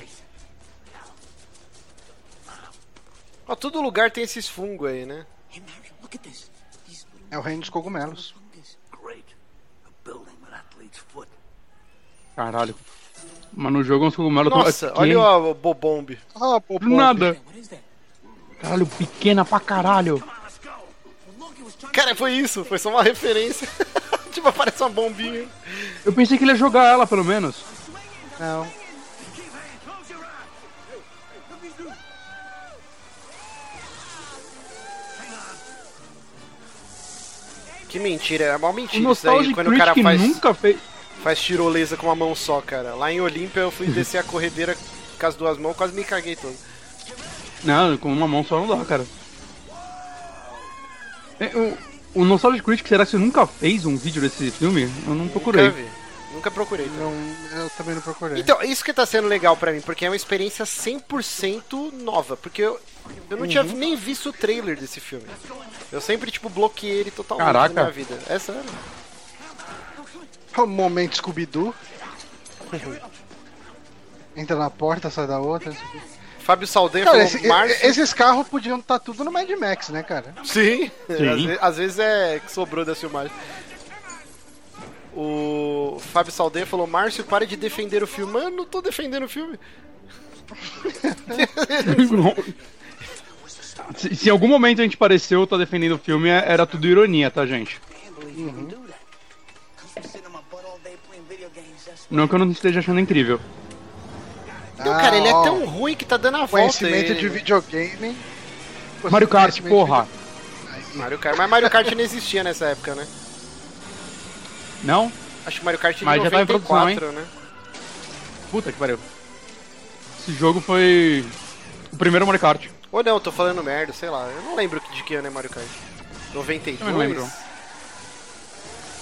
Ó, todo lugar tem esses fungos aí, né? É o reino dos cogumelos. A. Caralho. Mas no jogo uns cogumelos tão- Nossa, Que- olha o, o Bobomb. Ah, Do nada. Caralho, pequena pra caralho. Cara, foi isso, foi só uma referência. <laughs> tipo, aparece uma bombinha. Eu pensei que ele ia jogar ela, pelo menos. Não. Que mentira, é uma O mentira isso aí, Nostalgic quando o cara faz, nunca fez. faz tirolesa com uma mão só, cara. Lá em Olímpia eu fui <laughs> descer a corredeira com as duas mãos, quase me caguei todo. Não, com uma mão só não dá, cara. É, o, o Nostalgic Critic, será que você nunca fez um vídeo desse filme? Eu não procurei. Nunca vi. Nunca procurei. também. Não, eu também não procurei. Então, isso que tá sendo legal pra mim, porque é uma experiência 100% nova. Porque eu, eu não tinha nem visto o trailer desse filme. Eu sempre, tipo, bloqueei ele totalmente Caraca. na minha vida. É sério. O momento Scooby-Doo. <laughs> Entra na porta, sai da outra. Fábio Saldanha Cara, falou esse- Márcio. esses carros podiam estar tudo no Mad Max, né, cara? Sim. Sim. Às, às vezes é que sobrou da filmagem. O Fábio Saldanha falou: Márcio, pare de defender o filme. Mano, não tô defendendo o filme. <laughs> <laughs> se, se em algum momento a gente pareceu tá defendendo o filme, é- era tudo ironia, tá, gente? Não que eu não esteja achando incrível. Não, cara, ele é tão ruim que tá dando a volta. Conhecimento de videogame. Mario Kart, Conhecimento porra! Mario Kart. Mas Mario Kart não existia nessa época, né? Não? Acho que Mario Kart de Mas já tá em 94, né? Puta que pariu. Esse jogo foi o primeiro Mario Kart. Ou não, tô falando merda, sei lá. Eu não lembro de que ano é Mario Kart. 92? Eu não lembro.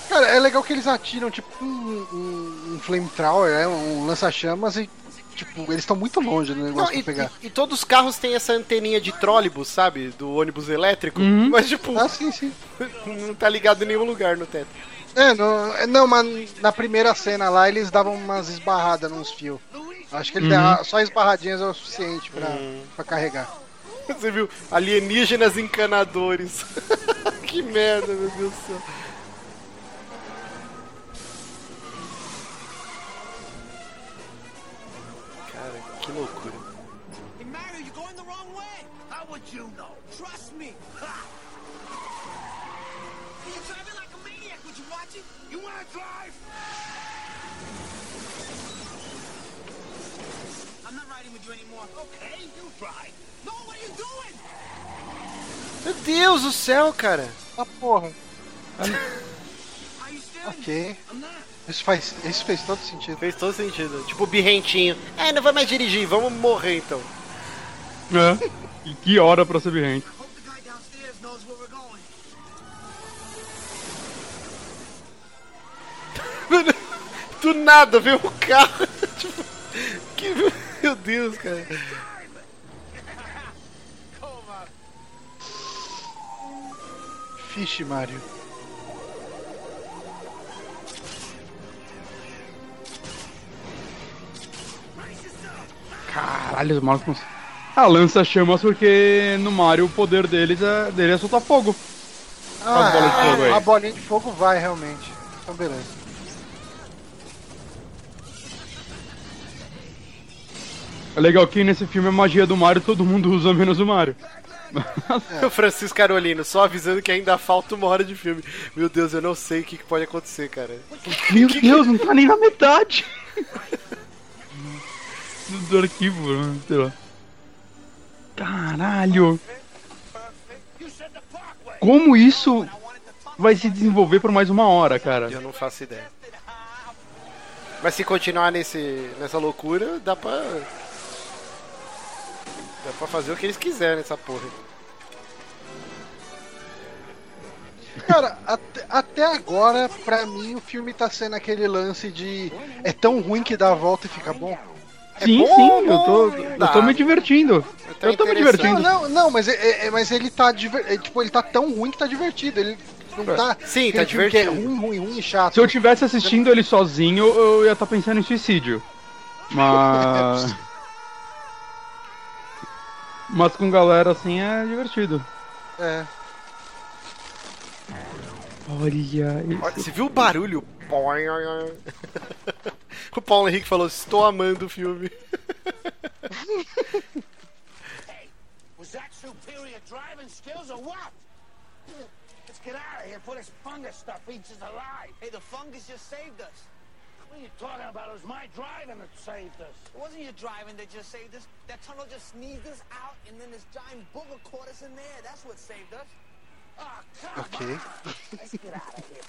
Cara, é legal que eles atiram tipo um, um, um flamethrower, né? um lança-chamas e tipo, eles estão muito longe do Não, negócio e, pra pegar. e- e todos os carros têm essa anteninha de trólebus, sabe? Do ônibus elétrico. Uhum. Mas, tipo, Ah, sim, sim. <laughs> não tá ligado em nenhum lugar no teto. É, não, é, não, mas na primeira cena lá eles davam umas esbarradas nos fios. Acho que ele dá, só esbarradinhas é o suficiente pra, pra carregar. <laughs> Você viu? Alienígenas encanadores. <laughs> que merda, meu Deus do céu. Deus do céu, cara. Ah, porra. Ok. Isso faz, isso fez todo sentido. Fez todo sentido. Tipo o birrentinho. É, não vou mais dirigir, vamos morrer então. É. E que hora pra ser birrento. Hope the guy downstairs knows where we're going. Do nada veio o carro. <laughs> tipo, que... Meu Deus, cara. Fish Mario. Caralho, os malucos. Ah, lança chamas porque no Mario o poder deles é, dele é soltar fogo. Ah, de fogo aí. a bolinha de fogo vai realmente. Então beleza. É legal que nesse filme a magia do Mario todo mundo usa menos o Mario. <laughs> O Francisco Carolino, só avisando que ainda falta uma hora de filme. Meu Deus, eu não sei o que, que pode acontecer, cara. Meu Deus, não tá nem na metade. do, do arquivo, né? sei lá. Caralho. Como isso vai se desenvolver por mais uma hora, cara? Eu não faço ideia. Mas se continuar nesse, nessa loucura, dá pra. Dá pra fazer o que eles quiserem nessa porra. Cara, até, até agora, pra mim, o filme tá sendo aquele lance de. É tão ruim que dá a volta e fica bom. sim, bom, sim, eu bom, tô, dá. eu tô me divertindo. Tá eu tô me divertindo. Não, não, não, mas, é, é- mas ele tá diver- é, tipo, ele tá tão ruim que tá divertido. Ele não tá. Sim, tá que é divertido. ruim, ruim, ruim e chato. Se eu tivesse assistindo ele sozinho, eu ia estar pensando em suicídio. <laughs> Mas. Mas com galera assim é divertido. É. Olha. Olha, Você viu o barulho? <laughs> O Paulo Henrique falou: Estou amando o filme. <laughs> Was that superior driving skills or what? Let's get out of here before this fungus stuff eats us alive. Hey, the fungus just saved us. What are you talking about? It was my driving that saved us. It wasn't your driving that just saved us. That tunnel just sneezed us out, and then this giant booger caught us in there. That's what saved us. Oh, come Ok. on. Let's get out of here.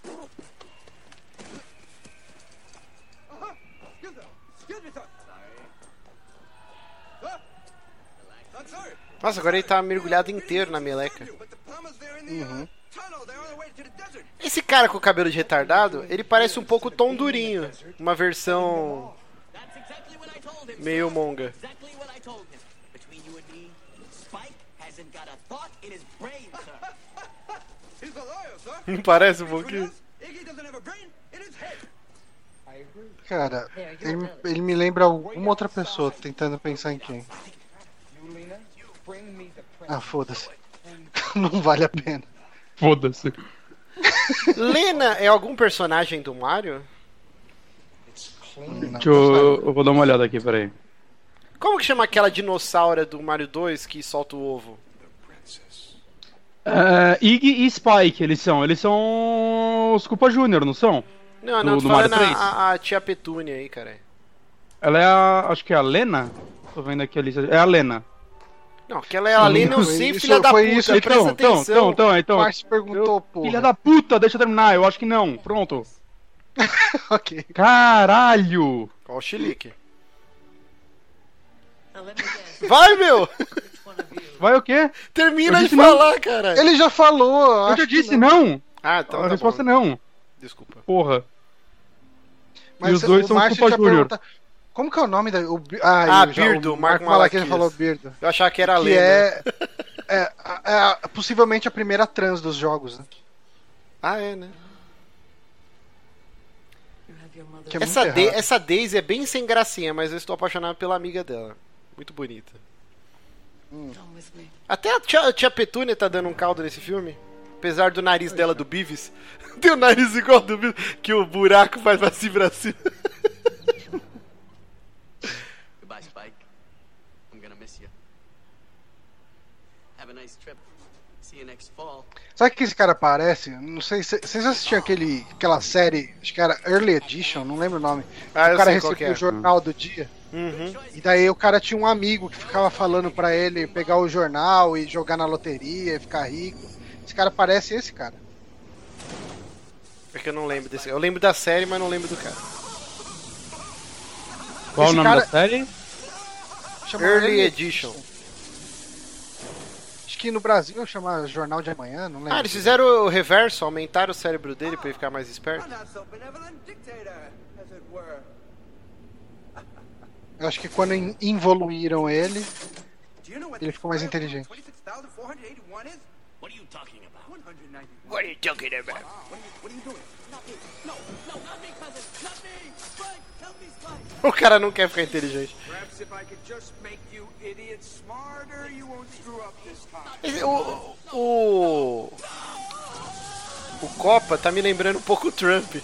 Excuse me, excuse me, sir. Sorry. I'm sorry. Nossa, agora ele tá mergulhado inteiro na meleca. But Esse cara com o cabelo de retardado, ele parece um pouco Tom Durinho. Uma versão meio monga. Exactly what I told him. Between you and me, Spike hasn't got a thought in his brain, sir. He's a liar, sir. Não parece um pouquinho? us, Iggy doesn't have a brain in his head. Cara, ele, ele me lembra alguma outra pessoa, tentando pensar em quem. Ah, foda-se. <laughs> Não vale a pena. Foda-se. Lena é algum personagem do Mario? Deixa eu, eu vou dar uma olhada aqui, peraí. Como que chama aquela dinossauro do Mario 2 que solta o ovo? É, Iggy e Spike, eles são. Eles são os Culpa Júnior, não são? Não, não, Do- tô do falando 3? a, a, a tia Petúnia aí, cara. Ela é a. Acho que é a Lena? Tô vendo aqui a lista. É a Lena. Não, aquela é a Lena, eu sei, filha da foi puta, isso, presta Então, então, atenção. então, então, então. Márcio perguntou, porra. Filha da puta, deixa eu terminar. Eu acho que não. Pronto. <laughs> ok. Caralho! Ó o chilique. Guess. Vai, meu! Vai o quê? Termina de disse não. falar, cara. Ele já falou. Eu acho já disse não. Ah, então a tá resposta é bom. não. Desculpa. Porra. Mas E os dois são Márcio Culpa Júnior. perguntado- Como que é o nome da. O, Ah, eu já- Birdo, o Marco Malaquias Malaquias. falou Birdo. Eu achava que era <laughs> a Que Lena. é, é, é, é possivelmente a primeira trans dos jogos, né? Ah, é, né? É Essa, de, essa Daisy é bem sem gracinha, mas eu estou apaixonado pela amiga dela. Muito bonita. With me. Até a tia, a tia Petúnia tá dando um caldo nesse filme. Apesar do nariz dela do Beavis. <laughs> Tem o nariz igual do Beavis, que o buraco faz pra cima pra cima. Spike. I'm gonna miss you. Have a nice trip. See you next fall. Sabe o que esse cara parece? Não sei se vocês assistiram aquele, aquela série, acho que era Early Edition, não lembro o nome. Ah, o cara recebia é. o jornal do dia. Uhum. E daí o cara tinha um amigo que ficava falando pra ele pegar o jornal e jogar na loteria e ficar rico. Esse cara parece esse cara. É que eu não lembro desse. Eu lembro da série, mas não lembro do cara. Qual Esse o nome cara- da série? Chama Early Edition. Acho que no Brasil chama Jornal de Amanhã, não lembro. Ah, eles fizeram o reverso, aumentaram o cérebro dele pra ele ficar mais esperto. Eu acho que quando in- involuíram ele, Ele ficou mais inteligente. of 26,481 is? What are you talking about? 191. What are you talking about? What are you, what are you doing? Not me. No, no, not me, cousin. Not me. Spike, help me, Spike. O cara não quer ficar inteligente. Perhaps if I could just make you idiots smarter, you won't screw up this time. Esse- O, o. O Copa tá me lembrando um pouco o Trump.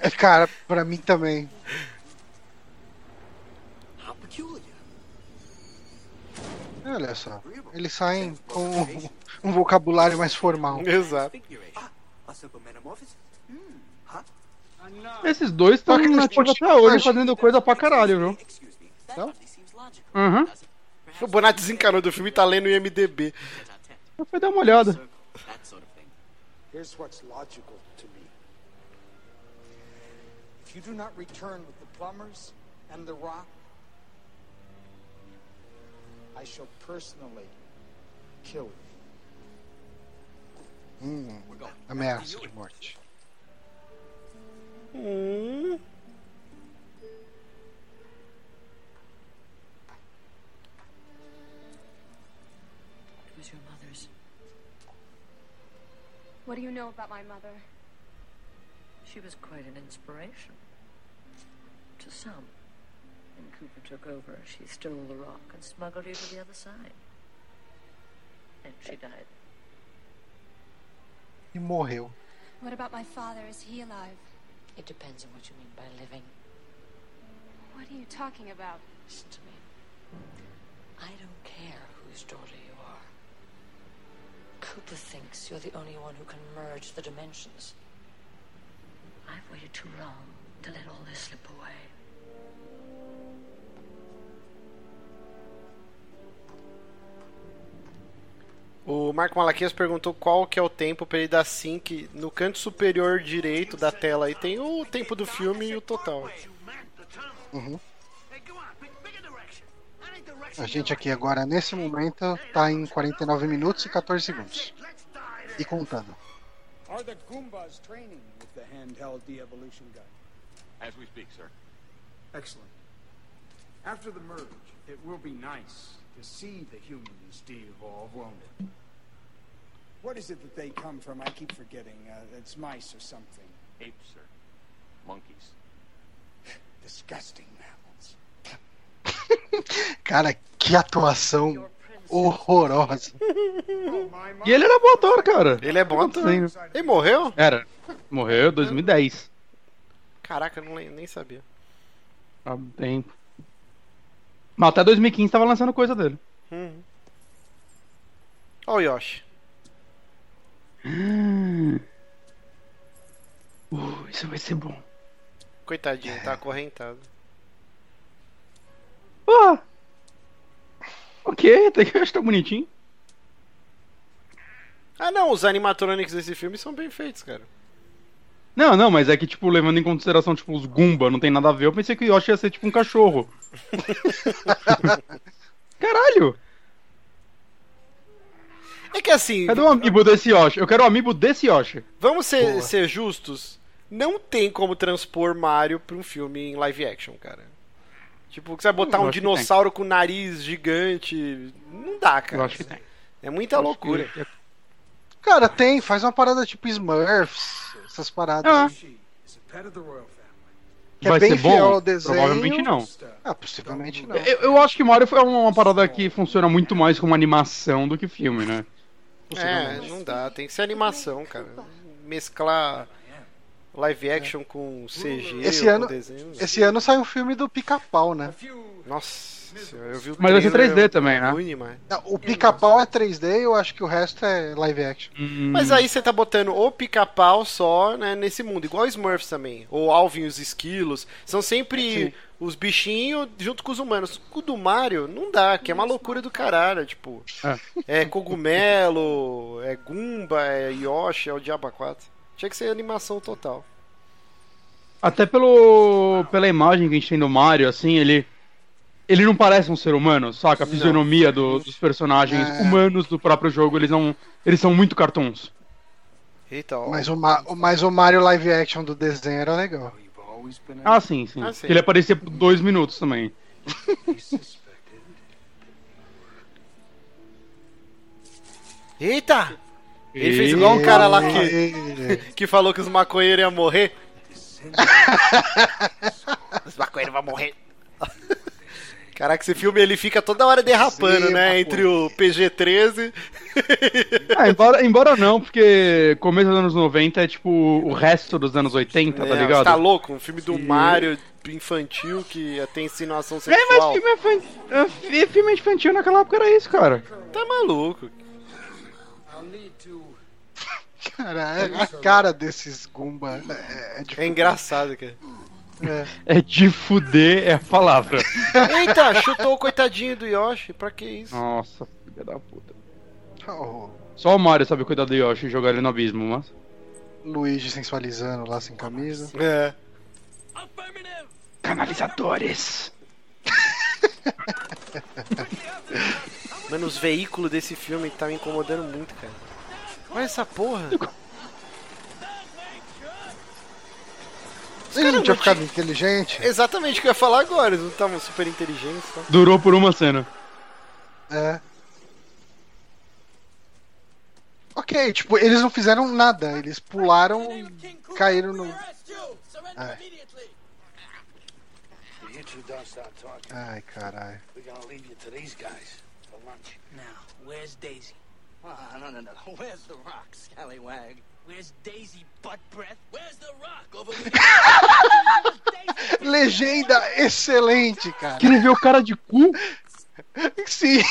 é, cara, pra mim também. How peculiar. Olha só, eles saem com um vocabulário mais formal. Exato. Esses dois estão eles nativos até hoje fazendo coisa pra caralho, viu? Logical. Uhum. O Bonatti desencanou do filme e tá lendo o IMDB. Fui dar uma olhada. Here's what's logical to me. If you do not return with the plumbers and the rock, I shall personally kill you. Hum, ameaça de morte. Hum. It was your mother's. What do you know about my mother? She was quite an inspiration. To some. When Cooper took over, she stole the rock and smuggled you to the other side. And she died. E morreu. What about my father? Is he alive? It depends on what you mean by living. What are you talking about? Listen to me. I don't care whose daughter you are. Cooper thinks you're the only one who can merge the dimensions. I've waited too long to let all this slip away. O Marco Malaquias perguntou qual que é o tempo pra ele dar sync no canto superior direito da tela. E tem o tempo do filme e o total. Uhum. A gente aqui agora, nesse momento, tá em 49 minutos e 14 segundos. E contando. Are the Goombas training with the handheld de-evolution gun? As we speak, sir. Excellent. After the merge, it will be nice to see the humans de-evolve, won't it? What is it that they come from? I keep forgetting. Uh, it's mice or something. Apes, sir. Monkeys. <laughs> Disgusting mammals. <laughs> Cara, que atuação horrorosa. <laughs> E ele era bom ator, cara. Ele é bom ator. Sim. Ele morreu? Era. Morreu em 2010. Caraca, eu não, nem sabia. Há um tempo. Mas até 2015 tava lançando coisa dele. Uhum. Ó o Yoshi. <gasps> Uh, isso vai ser bom. Coitadinho, tá acorrentado. Ah! Ok, até que eu acho tá bonitinho. Ah não, os animatronics desse filme são bem feitos, cara. Não, não, mas é que, tipo, levando em consideração, tipo, os Goomba não tem nada a ver, eu pensei que o Yoshi ia ser tipo um cachorro. <laughs> Caralho! É que assim, Cadê o amiibo desse Yoshi? Eu quero o amiibo desse Yoshi. vamos ser, ser justos. Não tem como transpor Mario pra um filme em live action, cara. Tipo, você vai botar Eu um que dinossauro com nariz gigante. Não dá, cara. Eu acho que tem. É muita loucura. Cara, tem, faz uma parada tipo Smurfs, essas paradas. Ah. She is a pet of the royal family. Que é Vai bem ser fiel bom? ao desenho. Provavelmente não. Ah, possivelmente não. Eu, eu acho que Mario foi uma, parada que funciona muito mais como animação do que filme, né? É, não dá. Tem que ser animação, cara. Mesclar live action com CG Esse ou ano, com desenho. esse ano sai um filme do Pica-Pau, né? Nossa, eu vi o Mas vai ser trailer, 3D é também, né? ruim demais. Não, o Pica-Pau é 3D e eu acho que o resto é live action. Mas aí você tá botando o pica-pau só né, nesse mundo, igual Smurfs também. Ou Alvin e os esquilos. São sempre Sim. os bichinhos junto com os humanos. O do Mario não dá, que é uma loucura do caralho. Tipo, é cogumelo, é Goomba, é Yoshi, é o Diaba 4. Tinha que ser animação total. Até pelo pela imagem que a gente tem do Mario, assim, ele ele não parece um ser humano, saca? A fisionomia do- dos personagens É. humanos do próprio jogo, eles não eles são muito cartoons. Ó. Mas o, Ma- mas o Mario live action do desenho era legal. Ah, sim, sim. Ah, sim. Ele aparecia por dois minutos também. <laughs> Eita! Ele fez igual um cara lá que, <laughs> que falou que os maconheiros iam morrer. <laughs> os maconheiros vão morrer. Caraca, esse filme ele fica toda hora derrapando, Sim, né? Entre o PG-13. <laughs> Ah, embora, embora não, porque começo dos anos 90 é tipo o resto dos anos 80, tá É, ligado? Você tá louco? Um filme do Mario infantil que tem insinuação É, sexual. mas filme, infan- é, fi- filme infantil naquela época era isso, cara. Tá maluco. I'll need to. Cara, a cara desses Goomba é, é É engraçado, cara. É. É de fuder é a palavra. Eita, chutou o coitadinho do Yoshi. Pra que isso? Nossa, filha da puta. Oh, Só o Mario sabe cuidar do Yoshi e jogar ele no abismo, mas. Luigi sensualizando lá sem camisa. É. Canalizadores! Mano, os veículos desse filme tá me incomodando muito, cara. Olha essa porra. <laughs> Ele não tinha ficado inteligente? Exatamente o que eu ia falar agora. Eles não estavam super inteligentes. Tá? Durou por uma cena. É. Ok, tipo, eles não fizeram nada. Eles pularam e caíram no. Ai, talking. ai caralho. We're gonna leave you to these guys for lunch. Now, where's Daisy? Ah, no, no, no. Where's the rock, scallywag? Where's Daisy butt breath? Where's the rock? Over <laughs> Legenda excelente, cara. Queria ver o cara de cu? Sim.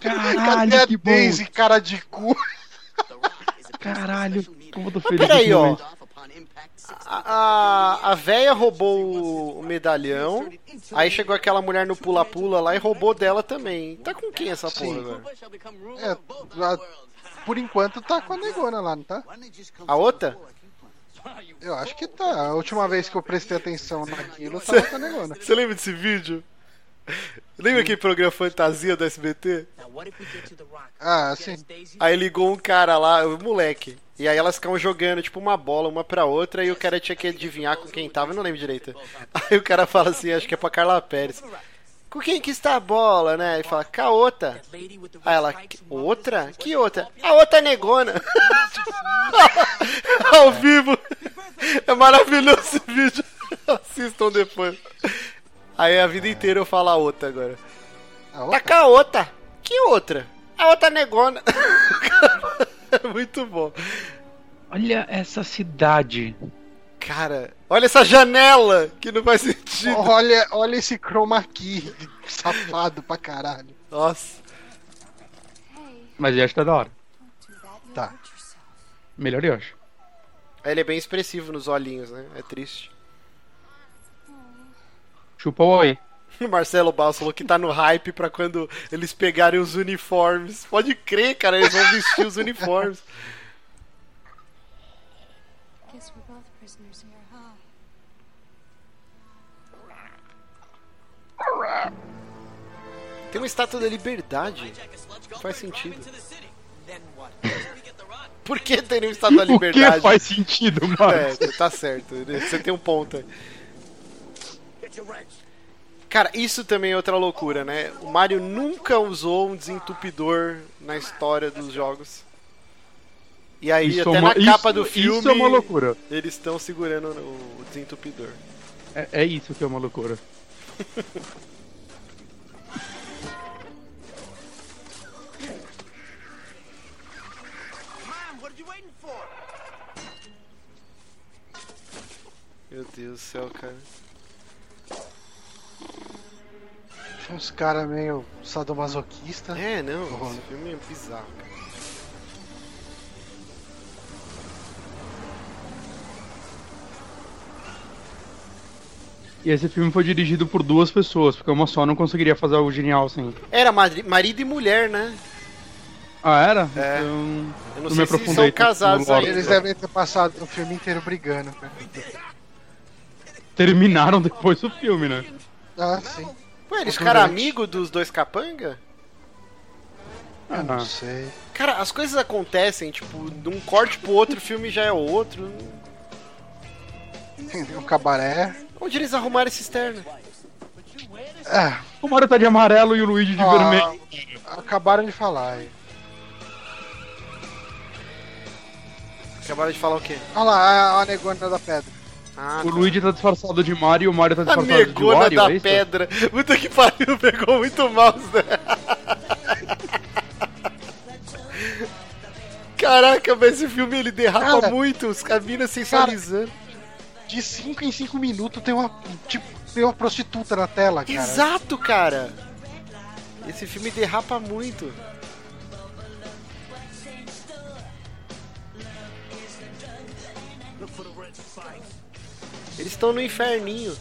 Caralho, Cadê a que bom. Daisy, cara de cu? Caralho, como eu tô Mas peraí, ó. A, a, a véia roubou o, medalhão. Aí chegou aquela mulher no pula-pula lá e roubou dela também. Tá com quem essa porra Sim. agora? É, por enquanto tá com a negona lá, não tá? A outra? Eu acho que tá. A última vez que eu prestei atenção naquilo, tava com a negona. Você lembra desse vídeo? Lembra aquele programa Fantasia do SBT? Ah, sim. Aí ligou um cara lá, o moleque. E aí elas ficam jogando, tipo, uma bola uma pra outra, e o cara tinha que adivinhar com quem tava, eu não lembro direito. Aí o cara fala assim, acho que é pra Carla Pérez. Com quem que está a bola, né? Ele fala, com a outra. Aí ela, outra? Que outra? A outra negona. <laughs> Ao vivo. É maravilhoso esse vídeo. Assistam depois. Aí a vida inteira eu falo a outra agora. Tá com a outra. Que outra? A outra negona. <laughs> É muito bom. Olha essa cidade. Cara, olha essa janela que não faz sentido. Olha, olha esse chroma key safado pra caralho. Nossa. Mas eu acho que tá da hora. Tá. Melhor eu acho. Ele é bem expressivo nos olhinhos, né? É triste. Chupa o oi. <laughs> Marcelo Baus falou que tá no hype pra quando eles pegarem os uniformes. Pode crer, cara, eles vão vestir os uniformes. <laughs> Tem uma estátua da liberdade. Faz sentido. <laughs> Por que tem uma estátua da O que liberdade? faz sentido, É, Márcio? tá certo. Você tem um ponto aí. Cara, isso também é outra loucura, né? O Mario nunca usou um desentupidor na história dos jogos. E aí, Isso é até uma- na capa isso- do filme, isso é uma loucura. eles estão segurando o desentupidor. É, é isso que é uma loucura. <laughs> Meu Deus do céu, cara. Tinha uns caras meio sadomasoquista. É, não, Uhum. esse filme é bizarro, cara. E esse filme foi dirigido por duas pessoas, porque uma só não conseguiria fazer algo genial assim. Era mari- marido e mulher, né? Ah, era? É. Então, Eu não não sei me se aprofundei são casados ainda. Eles devem ter passado o filme inteiro brigando, cara. <laughs> Terminaram depois do filme, né? Ah, sim. Ué, eles ficaram amigos dos dois capanga? Eu não Ah. sei. Cara, as coisas acontecem, tipo, de um corte pro outro, o filme já é outro. <laughs> Um cabaré. Onde eles arrumaram esse externo? É, O Mario tá de amarelo e o Luigi de Ah. vermelho. acabaram de falar aí. Acabaram de falar o quê? Olha lá, a, a negona da pedra. Ah, O Luigi tá disfarçado de Mario e o Mario tá a disfarçado de negona Wario, da é pedra. Puta que pariu, pegou muito mal, né? Caraca, mas esse filme ele derrapa Cara, muito, os caminhos sensualizando. De 5 em 5 minutos tem uma. Tipo, tem uma prostituta na tela, cara. Exato, cara. Esse filme derrapa muito. Eles estão no inferninho.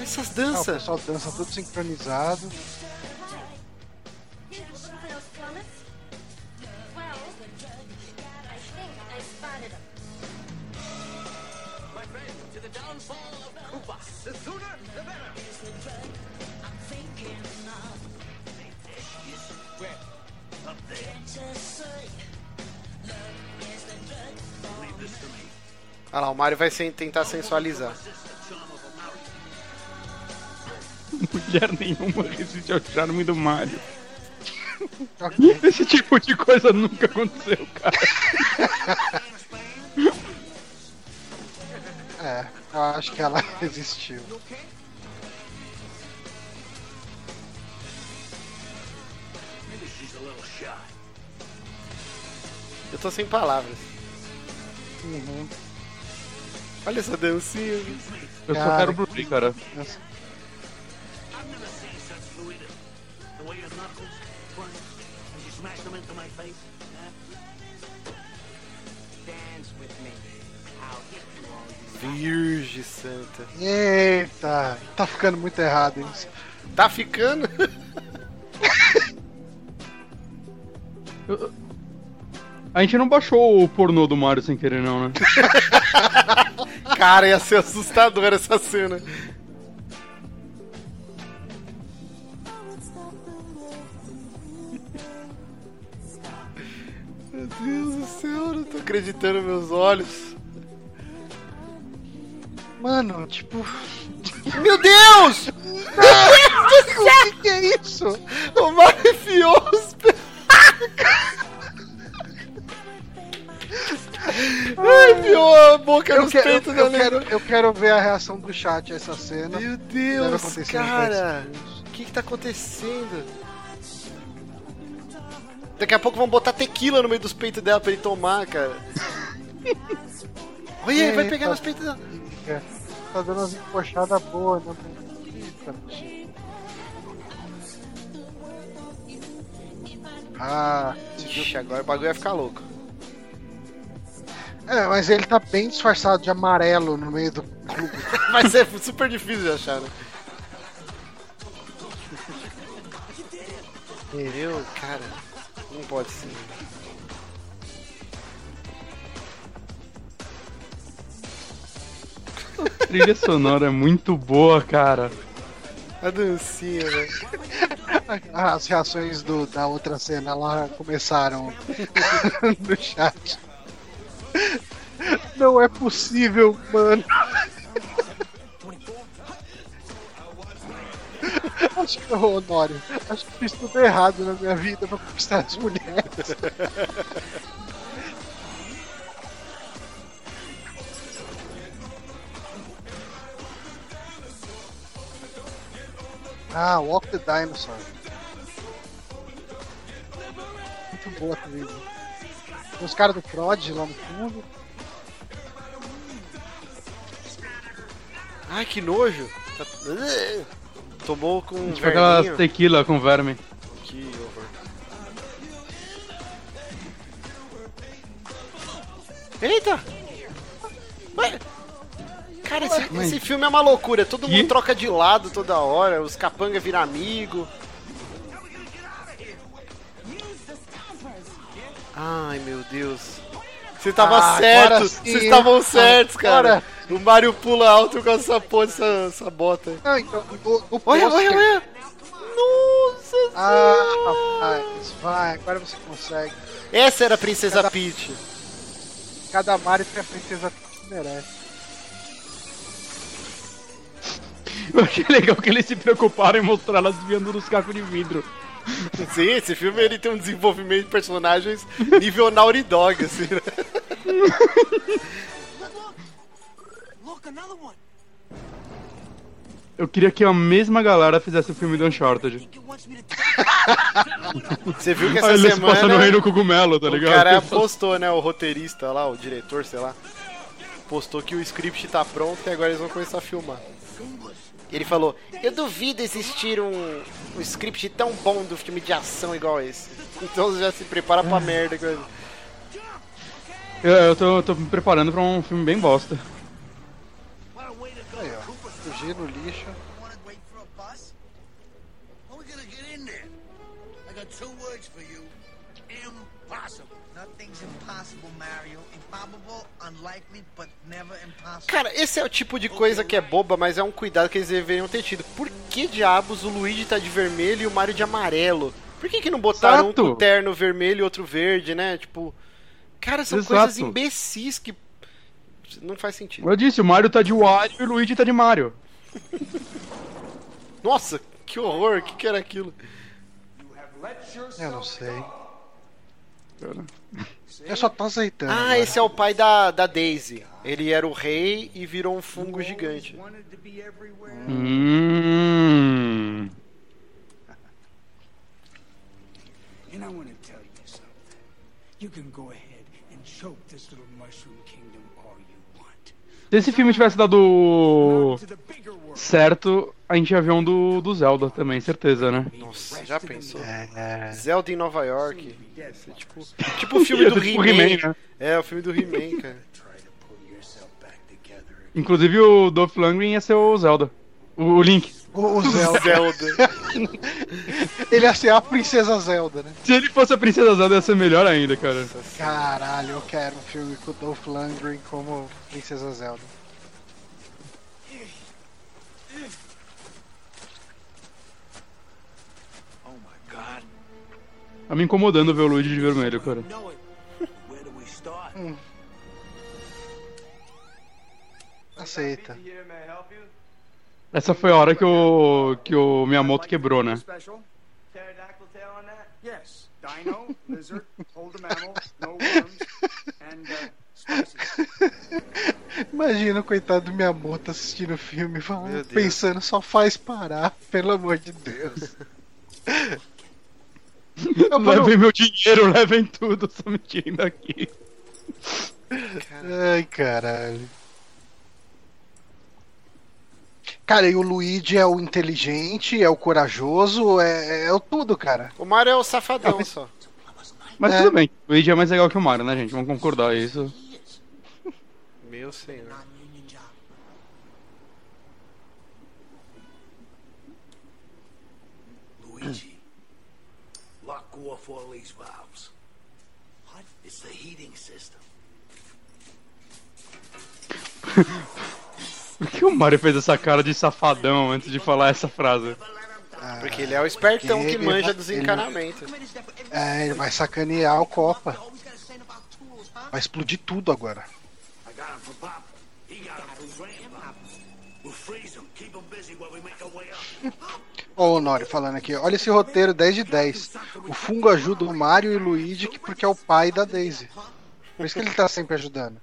Essas Ah, o danças. pessoal dança tudo sincronizado. Olha lá, o Mario vai sen- tentar sensualizar. Mulher nenhuma resiste ao charme do Mario. Ok. <laughs> Esse tipo de coisa nunca aconteceu, cara. <laughs> É, eu acho que ela <laughs> resistiu. Eu tô sem palavras. Uhum. Olha essa dancinha. Eu só Cara, quero Blu-ray, cara. Essa- Virgem Santa. Eita, tá ficando muito errado isso. Tá ficando? <laughs> A gente não baixou o pornô do Mario sem querer, não, né? <laughs> Cara, ia ser assustador essa cena. Meu Deus do céu, eu não tô acreditando nos meus olhos. Mano, tipo. Meu Deus! <laughs> o que, que é isso? O Mario enfiou os <laughs> Ai, enfiou a boca Eu nos quero, peitos eu, da quero, eu quero ver a reação do chat a essa cena. Meu Deus, cara. O que que tá acontecendo? Daqui a pouco vão botar tequila no meio dos peitos dela pra ele tomar, cara. <laughs> Olha, ele vai pegar nos peitos dela. É, Tá dando umas encoxadas boas, né? Ah, Ixi, agora o bagulho vai ficar louco. É, mas ele tá bem disfarçado de amarelo no meio do clube. <laughs> Vai ser super difícil de achar, né? Entendeu? Cara, não pode ser. A trilha sonora é muito boa, cara. A dancinha, né? As reações do, da outra cena lá começaram <laughs> no chat. Não é possível, mano. Acho que, ô, Honório, acho que fiz tudo errado na minha vida pra conquistar as mulheres. Ah, Walk the Dinosaur. Muito boa também. né? Os caras do Prod lá no fundo. Ai, que nojo. Tá- Tomou com um Tipo aquela tequila com verme. Que horror. Eita! Ué? Cara, esse, Mas- esse filme é uma loucura. Todo mundo troca de lado toda hora. Os capanga viram amigo. Ai, meu Deus. Você tava Ah, certo. Vocês estavam certos, cara. Agora. O Mario pula alto com essa porra, essa, essa bota. aí. Não, então, o, o Olha, olha, olha. Nossa Ah, Senhora. rapaz, vai, agora você consegue. Essa era a Princesa Peach. Cada Mario tem a princesa que merece. <laughs> Achei legal que eles se preocuparam em mostrar elas desviando dos cacos de vidro. Sim, esse filme ele tem um desenvolvimento de personagens nível Naughty Dog, assim, né? <laughs> Eu queria que a mesma galera fizesse o filme do Uncharted. <laughs> Você viu que essa Aí eles semana passam no Reino Cogumelo, tá o ligado? cara postou, né, o roteirista lá, o diretor, sei lá, postou que o script tá pronto e agora eles vão começar a filmar. Ele falou, eu duvido existir um, um script tão bom do filme de ação igual esse. Então você já se prepara pra merda. coisa. Eu, eu tô, tô me preparando pra um filme bem bosta. Fugir no lixo. Cara, esse é o tipo de coisa que é boba, mas é um cuidado que eles deveriam ter tido. Por que diabos o Luigi tá de vermelho e o Mario de amarelo? Por que, que não botaram Exato. um terno vermelho e outro verde, né? Tipo. Cara, são Exato. coisas imbecis que. Não faz sentido. Eu disse, o Mario tá de Wario e o Luigi tá de Mario. <laughs> Nossa, que horror, o que, que era aquilo? Eu não sei. Eu só tô aceitando. Ah, agora. esse é o pai da, da Daisy. Ele era o rei e virou um fungo gigante. Hum. And I want to tell you something. You can go ahead and choke this little mushroom kingdom all you want. Se esse filme tivesse dado certo, a gente ia ver um do, do Zelda também, certeza, né? Nossa, já pensou? É. Zelda em Nova York. É tipo, tipo o <laughs> filme do Tipo He-Man. He-Man, né? É, o filme do He-Man, cara. Inclusive o Dolph Lundgren ia ser o Zelda. O, o Link. O, o Zelda. Zelda. <laughs> <laughs> Ele ia ser a princesa Zelda, né? Se ele fosse a Princesa Zelda, ia ser melhor ainda, cara. Caralho, eu quero um filme com o Dolph Lundgren como princesa Zelda. Tá me incomodando ver o Luigi de vermelho, cara. Start? Aceita. Essa foi a hora que o, que o Miyamoto quebrou, né? Special? Pterodactyl tail on that? Dino, lizard, hold mammal, no worms, and uh, spices. Imagina o coitado do Miyamoto assistindo o filme, falando, pensando, só faz parar, pelo amor de Deus. <laughs> Levem meu dinheiro, levem tudo, só me tirem daqui. Ai, caralho. Cara, e o Luigi é o inteligente, é o corajoso, é, é o tudo, cara. O Mario é o safadão só. Mas É. tudo bem, o Luigi é mais legal que o Mario, né, gente? Vamos concordar isso. Meu senhor. Luigi, lock off all these valves. What? It's the heating system. <laughs> Por que o Mario fez essa cara de safadão antes de falar essa frase? Porque ele é o espertão que manja vai- dos ele- encanamentos. É, ele vai sacanear o Copa. Vai explodir tudo agora. I got him from Pop. He got him from Grandpa. We'll freeze him, keep him busy while we make our way up. Ó, o Honório falando aqui, olha esse roteiro 10 de 10. O fungo ajuda o Mario e o Luigi que- porque é o pai da Daisy. Por isso que ele tá sempre ajudando.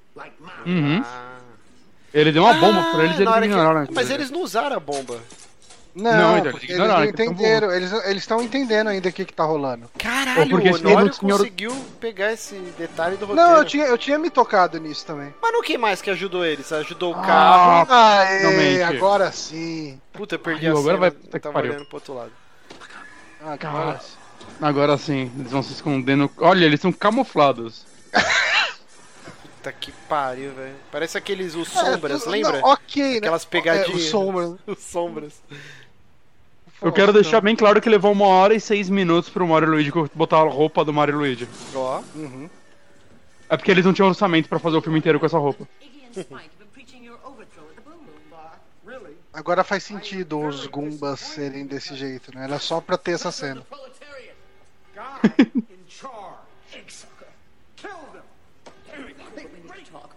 Uhum. Ele deu uma bomba pra eles e Ah, eles hora que- ignoraram. Mas eles não usaram a bomba. Não, Não, então, eles eles ignoraram, não eles entenderam. Eles estão entendendo ainda o que, que tá rolando. Caralho, porque o Honório senhor- conseguiu pegar esse detalhe do roteiro. Não, eu tinha, eu tinha me tocado nisso também. Mas no que mais que ajudou eles? Ajudou o carro. Ah, Aê, agora sim. Puta, eu perdi Pariu, a agora cena, vai- tava pariu. olhando pro outro lado. Agora sim. Agora sim, eles vão se escondendo. Olha, eles são camuflados. <laughs> Puta que pariu, velho. Parece aqueles os sombras, É, lembra? não, ok, né? Aquelas É, pegadinhas. os sombras. <laughs> Os sombras. Eu quero deixar bem claro que levou uma hora e seis minutos pro Mario e Luigi botar a roupa do Mario e Luigi. Ó. Uhum. É porque eles não tinham orçamento pra fazer o filme inteiro com essa roupa. Agora faz sentido os Goombas serem desse jeito, né? Era só pra ter essa cena. <laughs> help.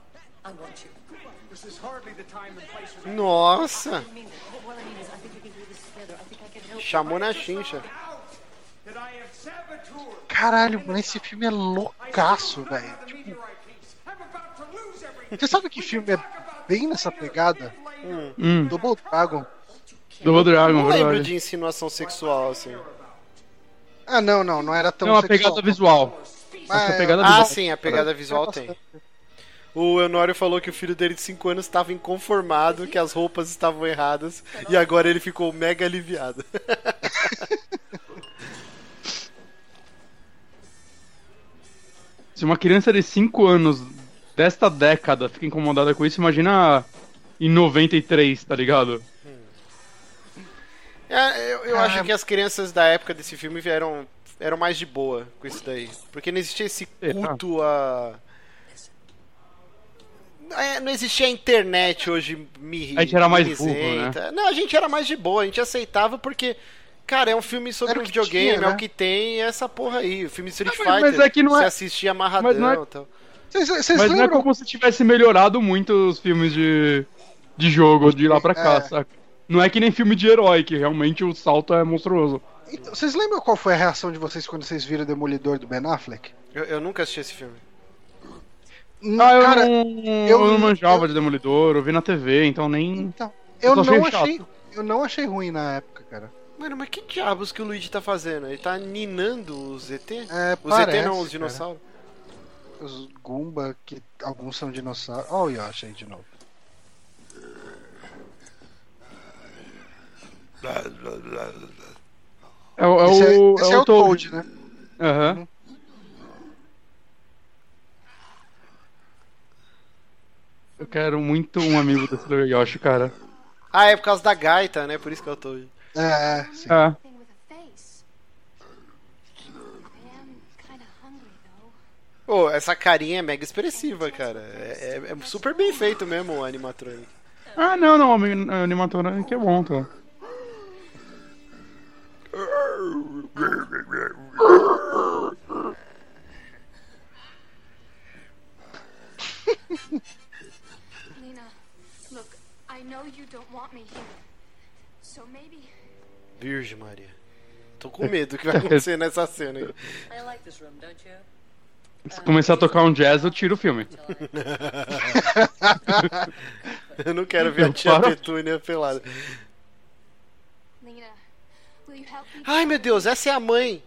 Chamou na chincha. Caralho, mano, esse filme é loucaço, velho. Everything. Você sabe que filme é bem nessa pegada? Hum, Double Dragon. Double Dragon, Não lembro de insinuação sexual, assim. Ah, não, não, não era tão Não, a sexual. pegada visual. Ah, Essa é, pegada Ah, visual. sim, a pegada visual tem. O Eunório falou que o filho dele de 5 anos estava inconformado, que as roupas estavam erradas, e agora ele ficou mega aliviado. <laughs> Se uma criança de 5 anos desta década fica incomodada com isso, imagina em 93, tá ligado? É, eu eu Ah. acho que as crianças da época desse filme vieram eram mais de boa com isso daí. Porque não existia esse culto a. É, não existia a internet hoje me A gente era mais burro, mimizenta. Não, a gente era mais de boa, a gente aceitava porque. Cara, é um filme sobre Era um videogame, tinha, é né? o que tem, e essa porra aí. O filme Street Ah, mas- Fighter. mas é que não Você é- assistia amarradão mas não é- e tal. Vocês vocês Mas não é lembram? como se tivesse melhorado muito os filmes de, de jogo de lá pra cá, É. saca? Não é que nem filme de herói, que realmente o salto é monstruoso. Então, vocês lembram qual foi a reação de vocês quando vocês viram o Demolidor do Ben Affleck? Eu, eu nunca assisti esse filme. Ah, eu, Cara, não, eu- eu não manjava de Demolidor, eu vi na TV, então nem. então, eu achei não achei, eu não achei ruim na época, cara. Mano, mas que diabos que o Luigi tá fazendo? Ele tá ninando os ET? É, os parece, ET não, os cara. dinossauros. Os Goomba, que alguns são dinossauros. Olha o Yoshi aí de novo. É, o- é esse é, o. esse é o Toad, né? Aham. Eu quero muito um amigo desse Yoshi, cara. Ah, é por causa da gaita, né? Por isso que eu tô. É, sim. É. Thing with a face. I am kind of hungry though. Pô, essa carinha é mega expressiva, cara. É, é- é super bem feito mesmo o animatronic. Ah, não, não, a animatora que é bom, tá? <laughs> Lena, look, I know you don't want me here. So maybe Virgem Maria. Tô com medo do que vai acontecer <laughs> nessa cena aí. I like this room, don't you? Se começar a tocar um jazz, eu tiro o filme. <laughs> Eu não quero ver a tia. Petúnia pelada. Lena, will you help me? Ai meu Deus, essa é a mãe.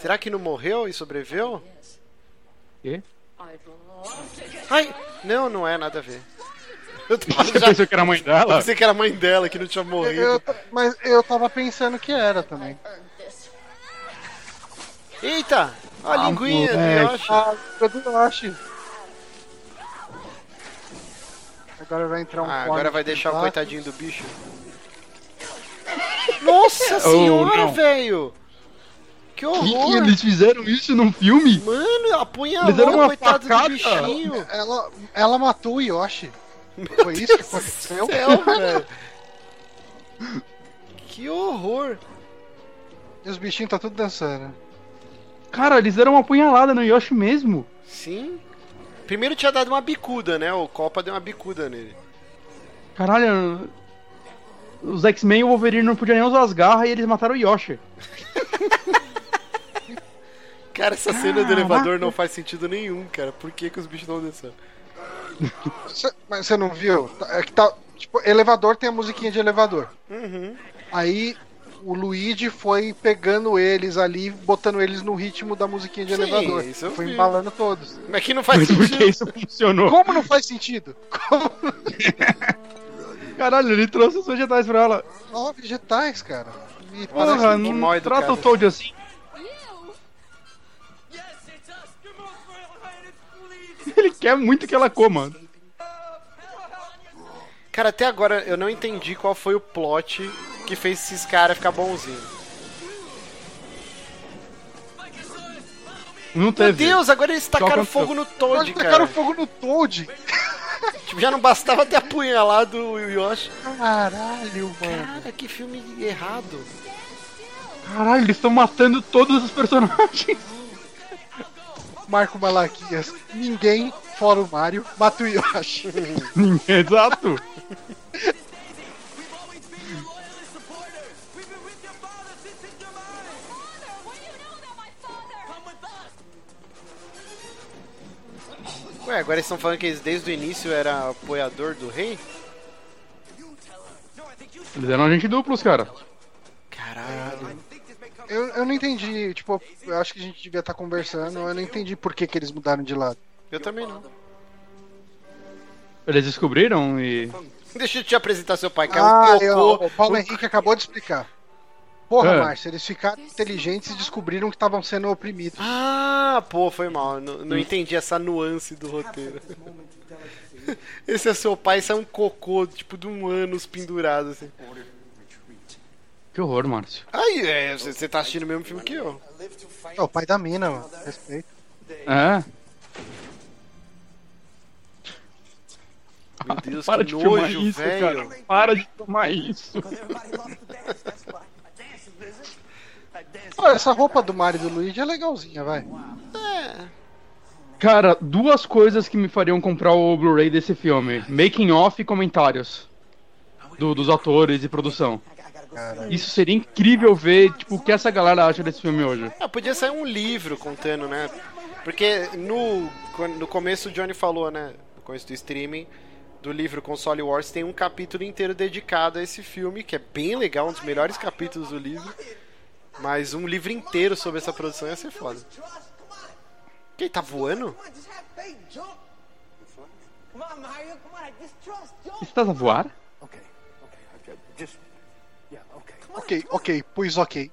Será que não morreu e sobreviveu? Quê? Ai, não, não é nada a ver. Eu tava <laughs> Você já- pensou que era a mãe eu dela? pensei que era a mãe dela que não tinha morrido. Eu, mas eu tava pensando que era também. Eita! A Ah, linguinha do. Yoshi. Ah, eu do Yoshi. Agora vai entrar um Ah, agora vai de deixar o coitadinho do bicho. Nossa <laughs> Oh, senhora, não. velho! Que horror! que eles fizeram isso num filme? Mano, Eles deram apunhalou uma o coitado facada. do bichinho. Ela, ela matou o Yoshi. <laughs> Foi isso que aconteceu? Céu, velho. <laughs> Que horror! E os bichinhos tá tudo dançando. Cara, eles deram uma apunhalada no Yoshi mesmo. Sim. Primeiro tinha dado uma bicuda, né? O Copa deu uma bicuda nele. Caralho, os X-Men e o Wolverine não podiam nem usar as garras e eles mataram o Yoshi. <laughs> Cara, essa cena do elevador não faz sentido nenhum, cara. Por que, que os bichos estão descendo? Cê- mas você não viu? Tá- É que tá. Tipo, elevador tem a musiquinha de elevador. Uhum. Aí o Luigi foi pegando eles ali, botando eles no ritmo da musiquinha de Sim, elevador. isso Foi vi. embalando todos. Mas que não faz Mas por que sentido. isso funcionou? Como não faz sentido? Como? <laughs> Caralho, ele trouxe os vegetais pra ela. Ó, vegetais, cara. E Porra, não trata o Toad assim. <laughs> Ele quer muito que ela coma. Cara, até agora eu não entendi qual foi o plot que fez esses caras ficar bonzinhos. Não Meu teve. Deus, agora eles tacaram fogo no Toad, Olha, tacaram cara. fogo no Toad. <laughs> Tipo, já não bastava ter apunhalado o Yoshi. Caralho, mano. Cara, que filme errado. Caralho, eles estão matando todos os personagens. <laughs> Marco Malaquias. Ninguém, fora o Mario, mata o Yoshi. <laughs> Exato. Ué, agora eles estão falando que eles desde o início era apoiador do rei? Eles eram agente duplos, cara. Caralho. Eu, eu não entendi, tipo, eu acho que a gente devia estar conversando, eu não entendi por que, que eles mudaram de lado. Eu também não. Eles descobriram e. Deixa eu te apresentar seu pai, que é Ah, eu- o Paulo Henrique acabou de explicar. Porra, É. Márcio, eles ficaram inteligentes e descobriram que estavam sendo oprimidos. Ah, pô, foi mal. Não, não entendi essa nuance do roteiro. <laughs> Esse é seu pai, isso é um cocô, tipo, de um ânus pendurado, assim. Que horror, Márcio. Aí, é, você você tá assistindo o mesmo filme que eu. É o pai da mina, mano. Respeito. É. Meu Deus, Para que de filmar nojo, isso, velho. cara. Para de filmar isso. Everybody loves to dance, that's why. A dance is business. A dance Pô, essa roupa do Mario e do Luigi é legalzinha, vai. É. Cara, duas coisas que me fariam comprar o Blu-ray desse filme: making off e comentários do- dos atores e produção. Isso seria incrível ver, tipo, o que essa galera acha desse filme hoje. Ah, podia sair um livro contando, né? Porque no, no começo o Johnny falou, né? No começo do streaming do livro Console Wars tem um capítulo inteiro dedicado a esse filme, que é bem legal, um dos melhores capítulos do livro. Mas um livro inteiro sobre essa produção ia ser foda. Quem tá voando? Come on, just Ok, ok, pois ok.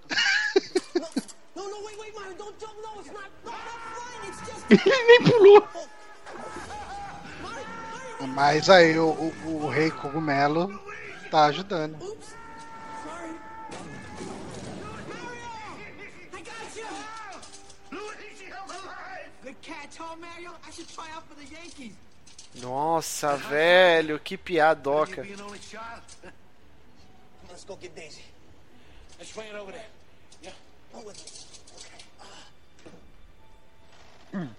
Ele nem pulou. Mas aí o, o, o Rei Cogumelo Tá ajudando. Sorry. I got you. Luigi, I'm alive. Good catch, huh, Mario? I should try out for the Yankees. Nossa, velho, que piadoca. <laughs> Let's go get Daisy. Let's bring it over there. Yeah, come with me.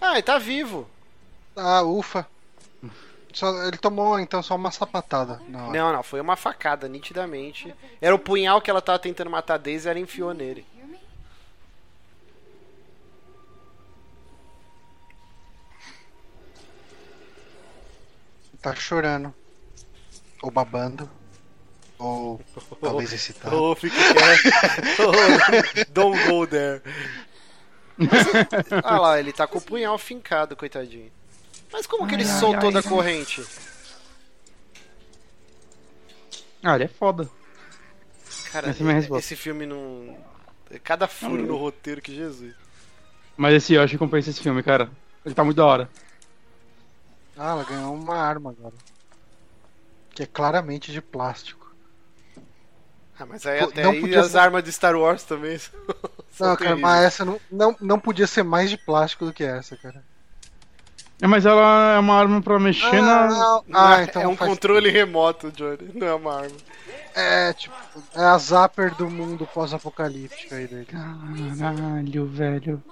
Ah, ele tá vivo. Ah, ufa. Só- ele tomou então só uma sapatada. na hora. Não, não, foi uma facada, nitidamente. Era o punhal que ela tava tentando matar a Daisy, ela enfiou nele. Tá chorando. Ou babando. Ou talvez excitado. Oh, fica quieto. <laughs> Oh, don't go there. ah lá, ele tá com o punhal fincado, coitadinho. Mas como que ele Ai, ai, soltou ai. da corrente? Ah, ele é foda. Cara, Essa é minha resposta. esse filme não. Cada furo no roteiro que Jesus. Mas esse eu acho que compensa esse filme, cara. Ele tá muito da hora. Ah, ela ganhou uma arma agora. Que é claramente de plástico. Ah, mas aí até não aí podia as ser- armas de Star Wars também <laughs> são Não, cara, terríveis. mas essa não, não, não podia ser mais de plástico do que essa, cara. É, mas ela é uma arma pra mexer na. Ah, Não, ah, é- então é um faz- controle remoto, Johnny. Não é uma arma. É, tipo, é a Zapper do mundo pós-apocalíptico aí dele. Caralho, velho.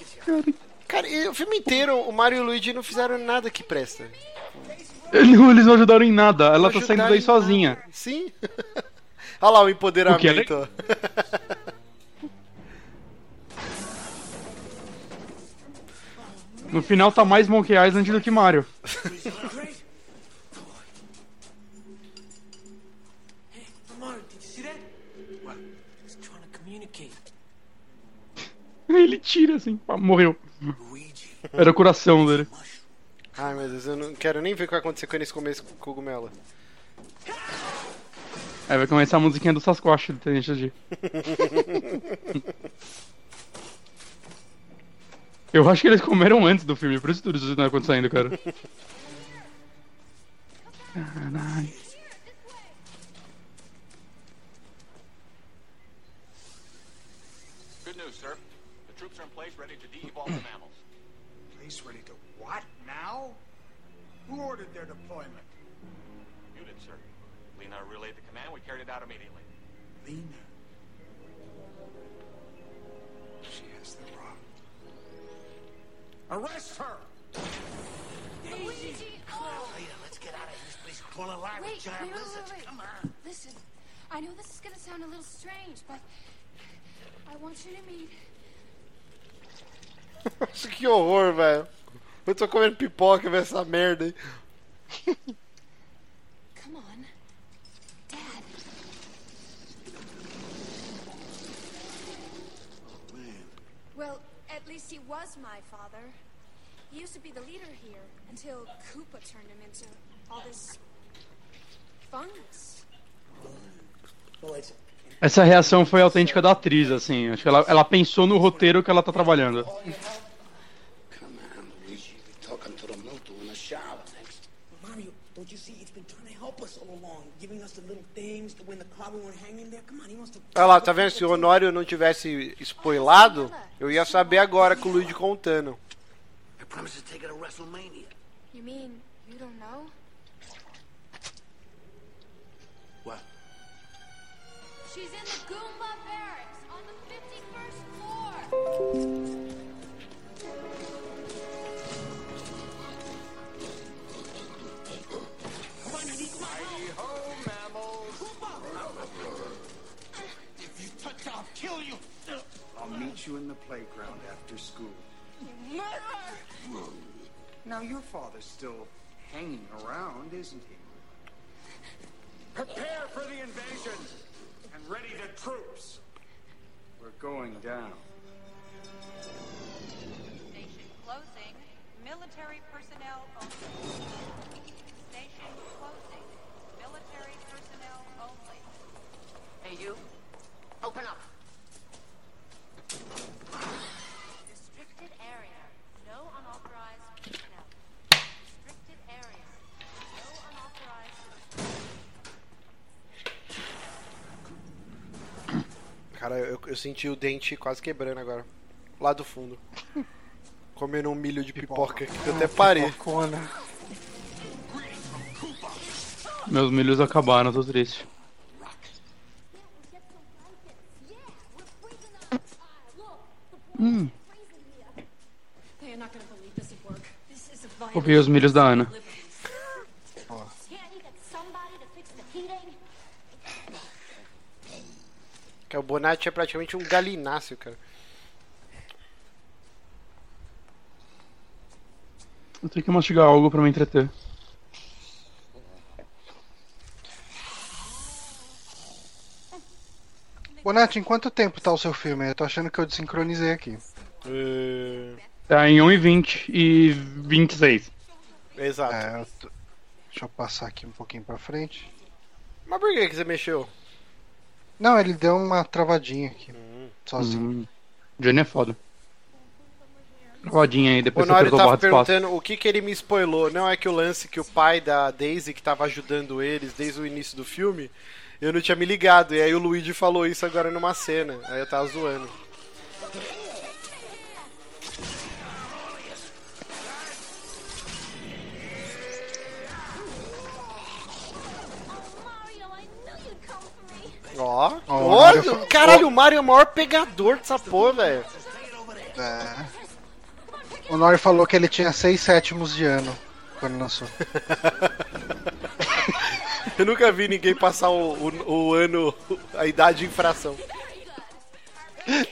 It's <laughs> Cara, e o filme inteiro, o Mario e o Luigi não fizeram nada que presta. Eles não ajudaram em nada. Ela Não tá saindo daí sozinha. Sim. <laughs> Olha lá o O que é empoderamento. ó. No final tá mais Monkey Island do que Mario. <laughs> Ele tira assim, pá, morreu. Era o coração dele. Ai meu Deus, eu não quero nem ver o que vai acontecer com esse começo com o cogumelo. Aí vai começar a musiquinha do Sasquatch do Tenente G. <laughs> Eu acho que eles comeram antes do filme, por isso tudo isso tá acontecendo, cara. Caralho. <laughs> ordered their deployment? You did, sir. Lena relayed the command. We carried it out immediately. Lena. She has the rock. Arrest her! Luigi! Oh. Lena, let's get out of here. This place is crawling alive Wait, with giant wait, wait, lizards. wait, wait. Come on. Listen, I know this is gonna sound a little strange, but I want you to meet. Nossa, que horror, velho. Eu tô comendo pipoca ver essa merda aí. <laughs> Come on, Dad. Well, at least he was my father. He used to be the leader here until Koopa turned him into all this fungus. Well, it's Essa reação foi autêntica da atriz, assim. Acho que ela, ela pensou no roteiro que ela tá trabalhando. Come on, Luigi. You're talking to the Milton in the shower. Thanks. Mario, don't you see? It's been trying to help us all along, giving us the little things to when the car we weren't hanging there. Come on, he wants to. Olha lá, tá vendo? Se o Honório não tivesse spoilado, eu ia saber agora com o Luigi contando. I promise to take her to WrestleMania. You mean you don't know? What? She's in the Goomba barracks on the 51st floor. Now, your father's still hanging around, isn't he? Prepare for the invasion and ready the troops. We're going down. Station closing. Military personnel only. Station closing. Military personnel only. Hey, you. Open up. Eu senti o dente quase quebrando agora. Lá do fundo. <laughs> Comendo um milho de pipoca que eu até parei. Pipocona. Meus milhos acabaram, tô triste. Hum, copiei os milhos da Ana. Can't you get somebody to fix the heating? Que o Bonatti é praticamente um galináceo, cara. Eu tenho que mastigar algo pra me entreter. Bonatti, em quanto tempo tá o seu filme? Eu tô achando que eu desincronizei aqui. É, Tá em 1,20 e 26. Exato. É, eu tô- Deixa eu passar aqui um pouquinho pra frente. Mas por que, que você mexeu? Não, ele deu uma travadinha aqui. Sozinho. Hum. Johnny é foda. Rodinha aí, O depois você Nori tava espaço. perguntando o que, que ele me spoilou. Não é que o lance que o pai da Daisy, que tava ajudando eles desde o início do filme, eu não tinha me ligado. E aí o Luigi falou isso agora numa cena. Aí eu tava zoando. Ó, Ó, ó, o Mario fa- caralho, o Mario é o maior pegador dessa porra, velho. É. O Nori falou que ele tinha 6 sétimos de ano quando lançou. <laughs> Eu nunca vi ninguém passar o, o, o ano, a idade em fração.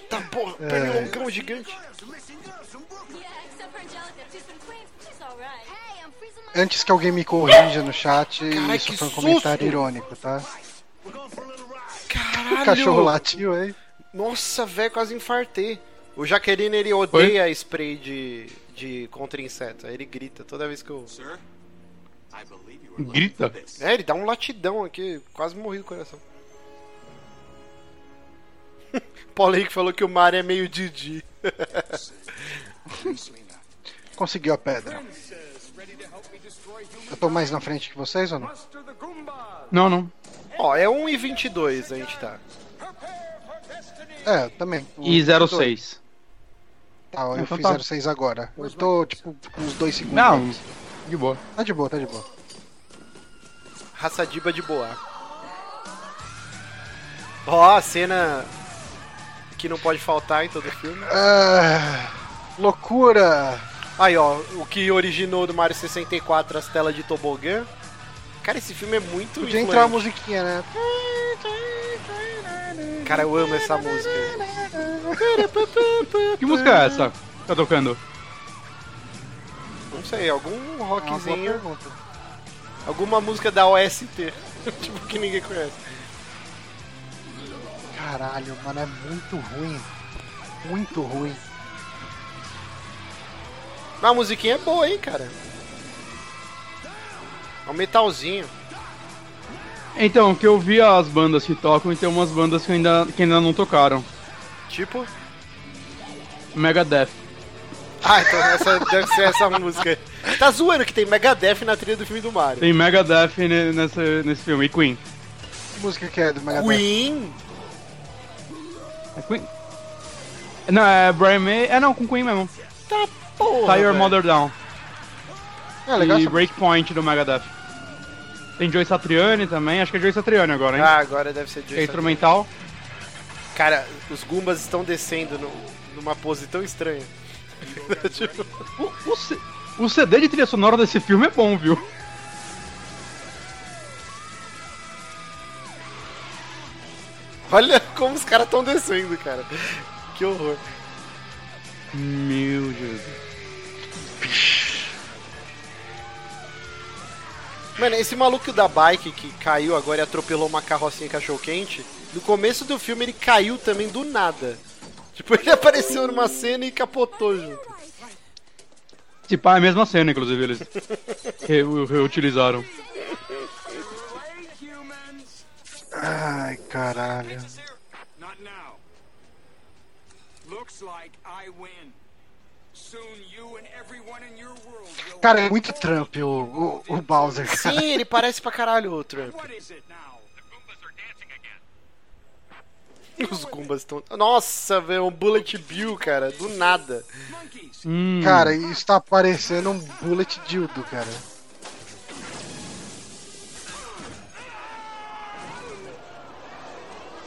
Tá porra, É. pernilongão gigante. Antes que alguém me corrija no chat, Carai, isso foi um susto! comentário irônico, tá? Caralho! O cachorro latiu aí. Nossa, velho, quase infartei. O Jaqueline, ele odeia spray de, de contra inseto. Aí ele grita toda vez que eu... Sir, I believe you were looking Grita? É, ele dá um latidão aqui, quase morri do coração. <laughs> Paulo Henrique falou que o Mario é meio Didi. <laughs> Conseguiu a pedra. Eu tô mais na frente que vocês ou não? Não, não. Ó, é 1,22 a gente tá. É, também. E 06. Tá, eu Então fiz tá. 06 agora. Eu tô, tipo, uns dois segundos. Não, antes. de boa. Tá de boa, tá de boa. Raça diba de boa. Ó, a cena que não pode faltar em todo filme. Ah, loucura! Aí, ó, o que originou do Mario 64 as telas de tobogã. Cara, esse filme é muito Podia entrar a influente. musiquinha, né? Cara, eu amo essa música. Que música é essa? que Tá tocando? Não sei, algum É uma rockzinho. pergunta. Alguma música da OST. <laughs> tipo, que ninguém conhece. Caralho, mano, é muito ruim. Muito ruim. Mas a musiquinha é boa, hein, cara. É um metalzinho. Então, que eu vi as bandas que tocam e tem umas bandas que ainda, que ainda não tocaram. Tipo. Megadeth. Ah, então essa <laughs> deve ser essa música. Tá zoando que tem Megadeth na trilha do filme do Mario. Tem Megadeth ne- nessa, nesse filme. E Queen. Que música que é do Megadeth? Queen? É Queen? Não, é Brian May. É não, com Queen mesmo. Tá porra. Tie Your velho. Mother Down. É legal e Breakpoint do Megadeth. Tem Joy Satriani também, acho que é Joy Satriani agora, hein? Ah, agora deve ser que é instrumental. Cara, os Goombas estão descendo no- numa pose tão estranha. <laughs> tipo, O, o o CD de trilha sonora desse filme é bom, viu? olha como os caras estão descendo, cara. Que horror. Meu Jesus. Mano, esse maluco da bike que caiu agora e atropelou uma carrocinha cachorro quente, no começo do filme ele caiu também do nada. <laughs> Tipo, ele apareceu numa cena e capotou junto. Tipo, é a mesma cena, inclusive, eles <laughs> re- reutilizaram. Ai, caralho. Looks like I win. Cara, é muito Trump o, o, o Bowser, cara. Sim, ele parece pra caralho o Trump. <laughs> Os Gumbas estão. Nossa, velho, um Bullet Bill, cara, do nada. Hum. Cara, isso tá parecendo um bullet dildo, cara.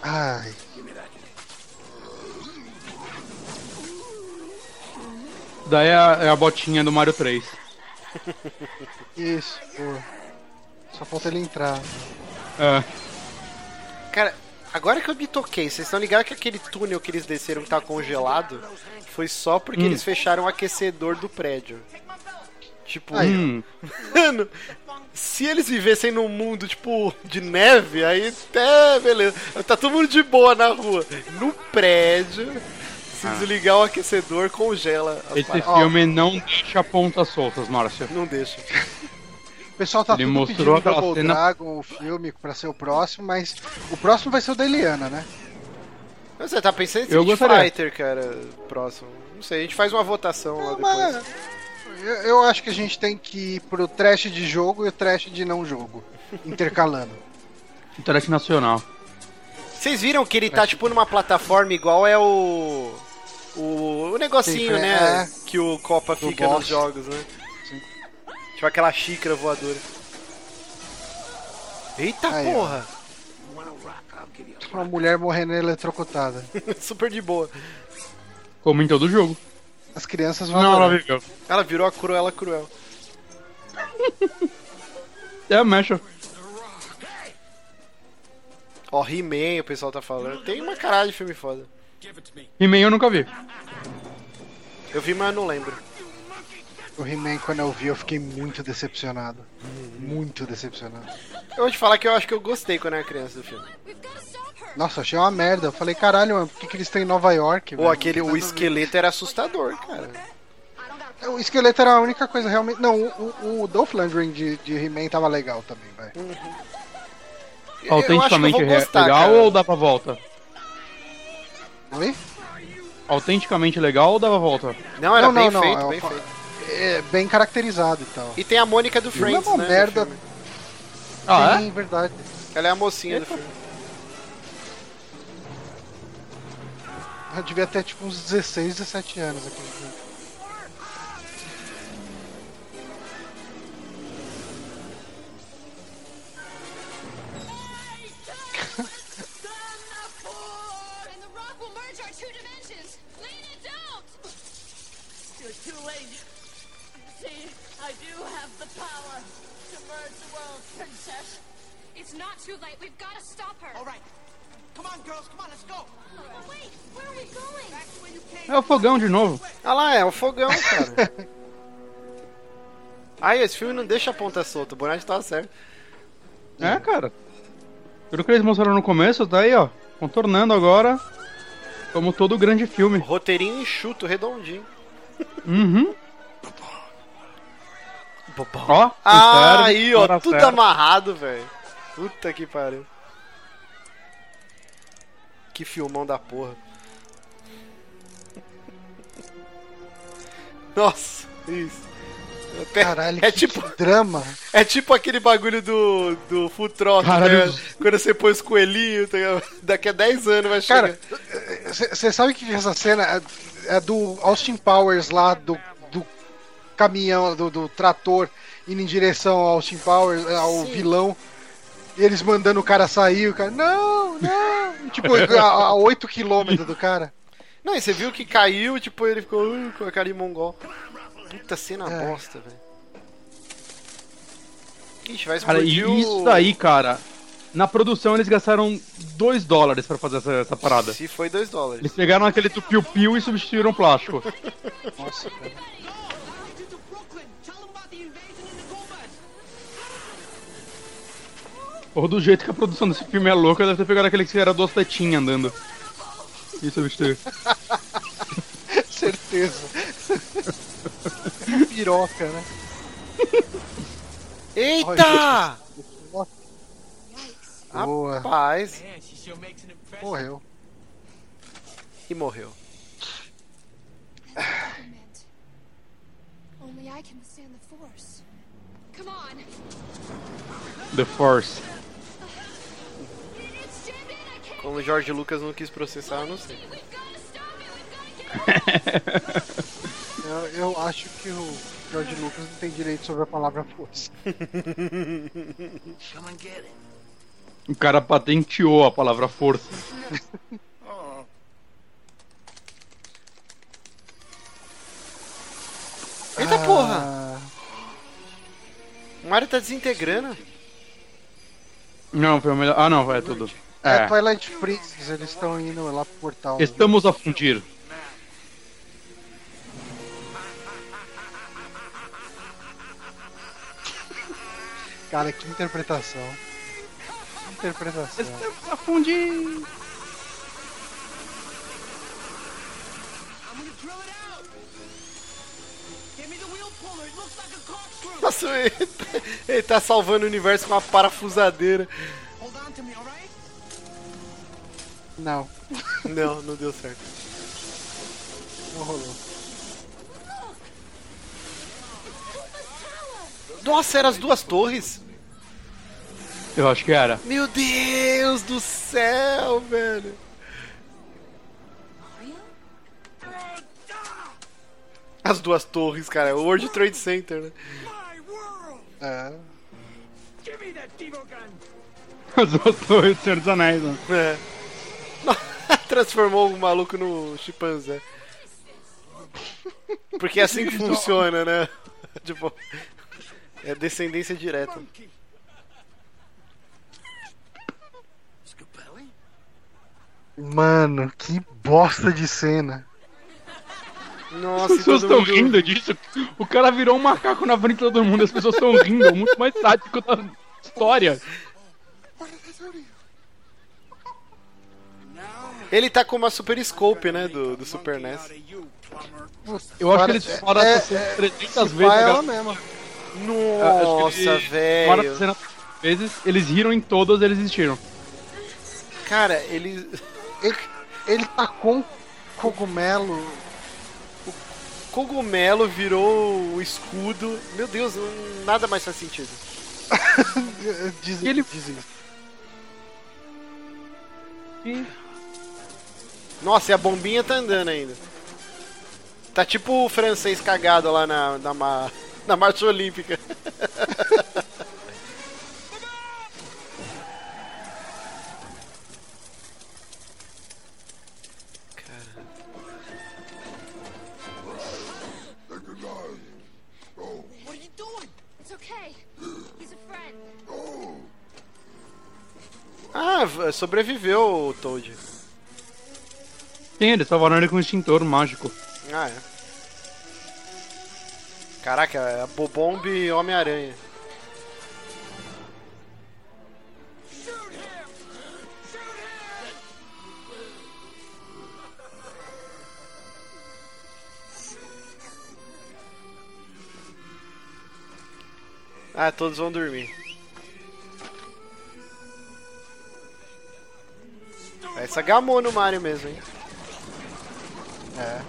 Ai. Daí é a, é a botinha do Mario 3. Isso, pô. Só falta ele entrar. É. Cara, agora que eu me toquei, vocês estão ligados que aquele túnel que eles desceram que tá congelado foi só porque Hum. eles fecharam o aquecedor do prédio. Tipo, Hum. mano, se eles vivessem num mundo, tipo, de neve, aí até beleza. Tá todo mundo de boa na rua. No prédio, se Ah. desligar o aquecedor, congela. as Esse paradas. filme não deixa pontas soltas, Márcio. Não deixa. O pessoal tá Ele tudo mostrou pedindo Double cena- Dragon, o filme, pra ser o próximo, mas o próximo vai ser o da Eliana, né? Você tá pensando em Eu Street gostaria. Fighter, cara, próximo. Não sei, a gente faz uma votação lá depois. Mas eu, eu acho que a gente tem que ir pro trash de jogo e o trash de não jogo, <laughs> intercalando. Internet Nacional. Vocês viram que ele tá tipo numa plataforma igual é o. O, o negocinho, Sim, né? é. Que o Copa Do fica boss. nos jogos, né? Tipo aquela xícara voadora. Eita Aí, ó. porra! Uma mulher morrendo eletrocutada. <laughs> Super de boa. Como em todo jogo. As crianças vão. Não, ela viveu. Ela virou a Cruella Cruel. É a mecha. Ó, He-Man, o pessoal tá falando. Tem uma caralho de filme foda. He-Man eu nunca vi. Eu vi, mas não lembro. O He-Man, quando eu vi, eu fiquei muito decepcionado. Muito decepcionado. Eu vou te falar que eu acho que eu gostei quando eu era criança do filme. Nossa, achei uma merda. Eu falei, caralho, mano, por que, que eles estão em Nova York? Pô, velho? aquele, o ver. esqueleto era assustador, cara. O esqueleto era a única coisa realmente. Não, o, o, o Dolph Lundgren de, de He-Man tava legal também, velho. Autenticamente eu vou re- gostar, legal cara. ou dava volta? Oi? Autenticamente legal ou dava volta? Não, era Não, bem não, feito, é bem uma- feito. É bem caracterizado e tal. E tem a Mônica do Não é Friends, uma né? merda. filme. Ah, Sim, verdade. Ela é a mocinha do filme. Eu devia ter tipo uns 16, 17 anos aqui. And too late. We've got to stop her. All right. Come on, girls. Come on, let's go. Wait, where are we going? Back to where you came. É o fogão de novo. Ah lá, é o fogão, cara. <laughs> Ai, esse filme não deixa a ponta solta, o Bonatti tava certo. É, cara. Pelo que eles mostraram no começo, tá aí, ó. Contornando agora. Como todo grande filme. Roteirinho enxuto, redondinho. Uhum. Bobão. Ó, Ah, aí, ó, tudo certa. amarrado, velho. Puta que pariu. Que filmão da porra. <laughs> Nossa, isso. Caralho, é que, tipo, que <laughs> drama. é tipo aquele bagulho do, do Full Throttle, Caralho. né? Quando você põe os coelhinhos, tá <laughs> daqui a 10 anos vai chegar. Cara, você sabe que essa cena é, é do Austin Powers lá, do, do caminhão, do, do trator indo em direção ao Austin Powers, ao Sim. vilão. E eles mandando o cara sair, o cara, não, não. tipo, <laughs> a, a 8 km do cara. Não, e você viu que caiu, tipo, ele ficou uh, com a cara de mongol. Puta cena É. bosta, velho. Ixi, vai Cara, e explodir o... isso daí, cara. Na produção eles gastaram 2 dólares pra fazer essa, essa parada. Se foi 2 dólares. Eles pegaram aquele piu-piu e substituíram plástico. <laughs> Nossa, cara. Ou do jeito que a produção desse filme é louca, deve ter pegado aquele que era duas tetinhas andando. E substituiu. <laughs> Certeza. <laughs> Piroca, né? Eita! Boa. Rapaz. Morreu. E morreu. The force. Como o Jorge Lucas não quis processar, eu não sei. <laughs> Eu, eu acho que o George Lucas não tem direito sobre a palavra força. Come and get it. O cara patenteou a palavra força. Oh. <laughs> Eita Ah. porra! O Mario tá desintegrando. Não, foi o melhor. Ah, não, vai, é tudo. É, É. Twilight Princess, eles estão indo lá pro portal. Estamos a fundir. <laughs> Cara, que interpretação. Que interpretação. A fundir. Like a corkscrew. Nossa, ele tá, ele tá salvando o universo com uma parafusadeira. Hold on to me? Não, Não, não deu certo. não rolou. Nossa, eram as duas torres? Eu acho que era. Meu Deus do céu, velho. As duas torres, cara. É o World Trade Center, né? É. Give me that Devo gun. As duas torres do Senhor dos Anéis, né? É. Transformou o maluco no chimpanzé. Porque é assim que <laughs> funciona, né? <laughs> Tipo, é descendência direta. Mano, que bosta de cena. Nossa, As pessoas estão mundo... rindo disso. O cara virou um macaco na frente de todo mundo. As pessoas estão rindo. É muito mais sádico da história. Ele tá com uma super scope, né? Do, do Super NES. Eu acho que eles falaram é- é- 300 se vezes. ela galera- mesma. Nossa, Acho que eles velho. falaram essa cena 300 vezes, eles riram em todas, eles existiram. Cara, ele. Ele, ele tá com cogumelo. Cogumelo virou o escudo. Meu Deus, nada mais faz sentido. <laughs> Diz, Ele- diz isso. Nossa, e a bombinha tá andando ainda. Tá tipo o francês cagado lá na, na, ma- <laughs> na marcha olímpica. Ah, sobreviveu o Toad. Sim, eles salvaram ele com um extintor mágico. Ah, é. Caraca, é Bobomb e Homem-Aranha. Ah, todos vão dormir. Essa gamou no Mario mesmo, hein? É.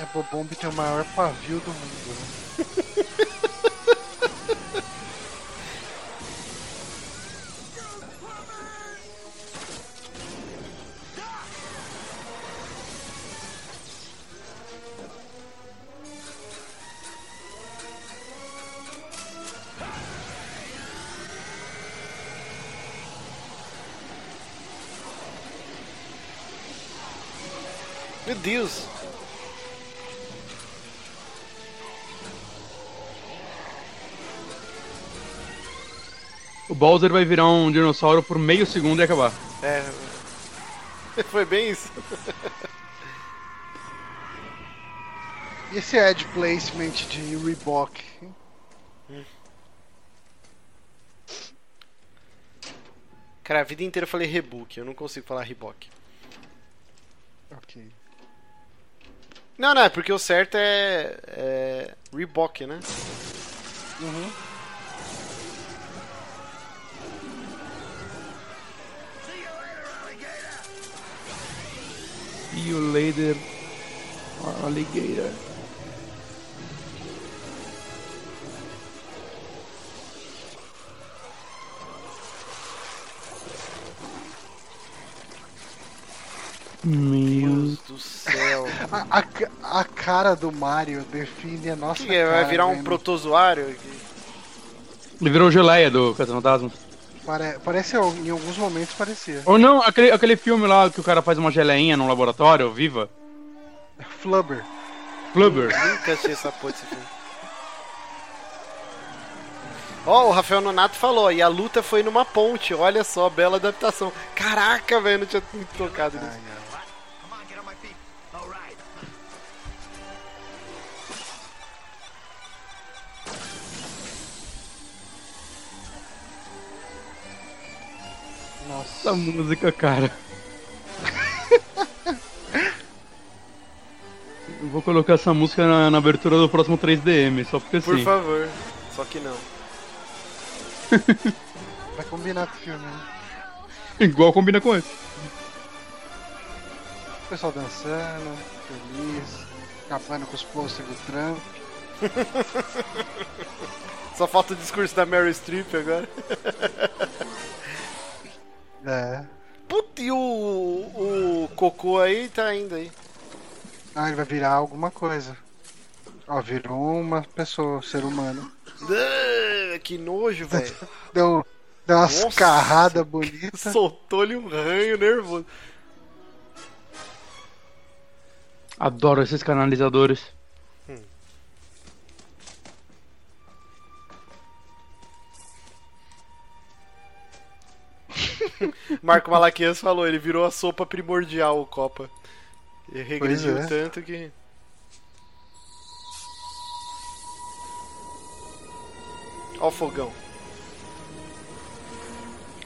A Bobomb tem o maior pavio do mundo, né? <laughs> Deus! O Bowser vai virar um dinossauro por meio segundo e acabar. É. <laughs> Foi bem isso. E esse ad placement de Reebok? Cara, a vida inteira eu falei Rebook, eu não consigo falar Reebok. Ok. Não, não, é porque o certo é, é Reebok, né? Uhum. See you later, alligator. Meu Deus do céu. <laughs> A, a a cara do Mario define a nossa que é? Vai cara, virar um protozoário? Ele virou geleia do Caça-Fantasma. Pare- Parece, em alguns momentos parecia. Ou não, aquele, aquele filme lá que o cara faz uma geleinha num laboratório, viva. Flubber. Flubber. Nunca achei essa porra desse filme. Ó, o Rafael Nonato falou, e a luta foi numa ponte, olha só, bela adaptação. Caraca, velho, não tinha me tocado nisso. Essa música, cara. <laughs> Eu vou colocar essa música na, na abertura do próximo 3DM, só porque Por sim. favor, só que não. <laughs> Vai combinar com o filme, né? Igual combina com esse. O pessoal dançando, feliz, acabando com os posters do Trump. <laughs> Só falta o discurso da Mary Streep agora. É. Puta, e o, o cocô aí tá indo aí. Ah, ele vai virar alguma coisa. Ó, virou uma pessoa, ser humano. Ah, que nojo, velho. <laughs> Deu, deu umas Nossa. carradas bonitas. Soltou-lhe um ranho nervoso. Adoro esses canalizadores. <laughs> Marco Malaquias falou, ele virou a sopa primordial, o Copa. Ele regrediu é. tanto que. Ó o fogão.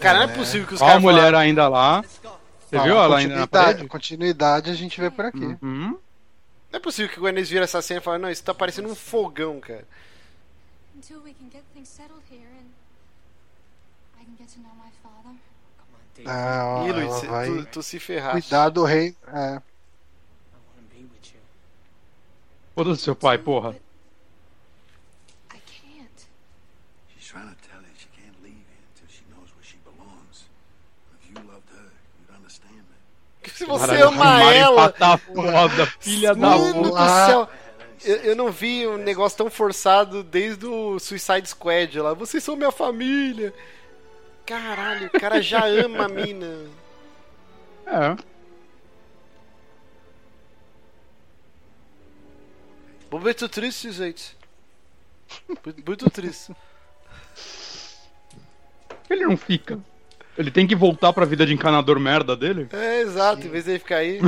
Cara, não é possível que os Ó a caras mulher falaram- ainda lá. Você Ó, viu ela ainda na continuidade- parede? Continuidade a gente vê por aqui. Uhum. Não é possível que quando eles viram essa cena e falaram, não, isso tá parecendo um fogão, cara. Until we can get things settled here and I can get to know my father. Ah, ó, Ih, Luiz, cê- vai tu, tu se ferraste. cuidar do rei. É. Foda-se seu pai, porra. She's trying to tell you she can't leave here until she knows where she belongs. If you loved her, you'd understand that. Se você Caralho, ama ela. tá foda, filha da Mano do puta. céu. Eu, eu não vi um negócio tão forçado desde o Suicide Squad lá. Vocês são minha família. Caralho, o cara já ama a mina. É. Muito triste, gente. Muito, muito triste. Ele não fica. Ele tem que voltar pra vida de encanador merda dele? É, exato. Em vez de ele ficar aí.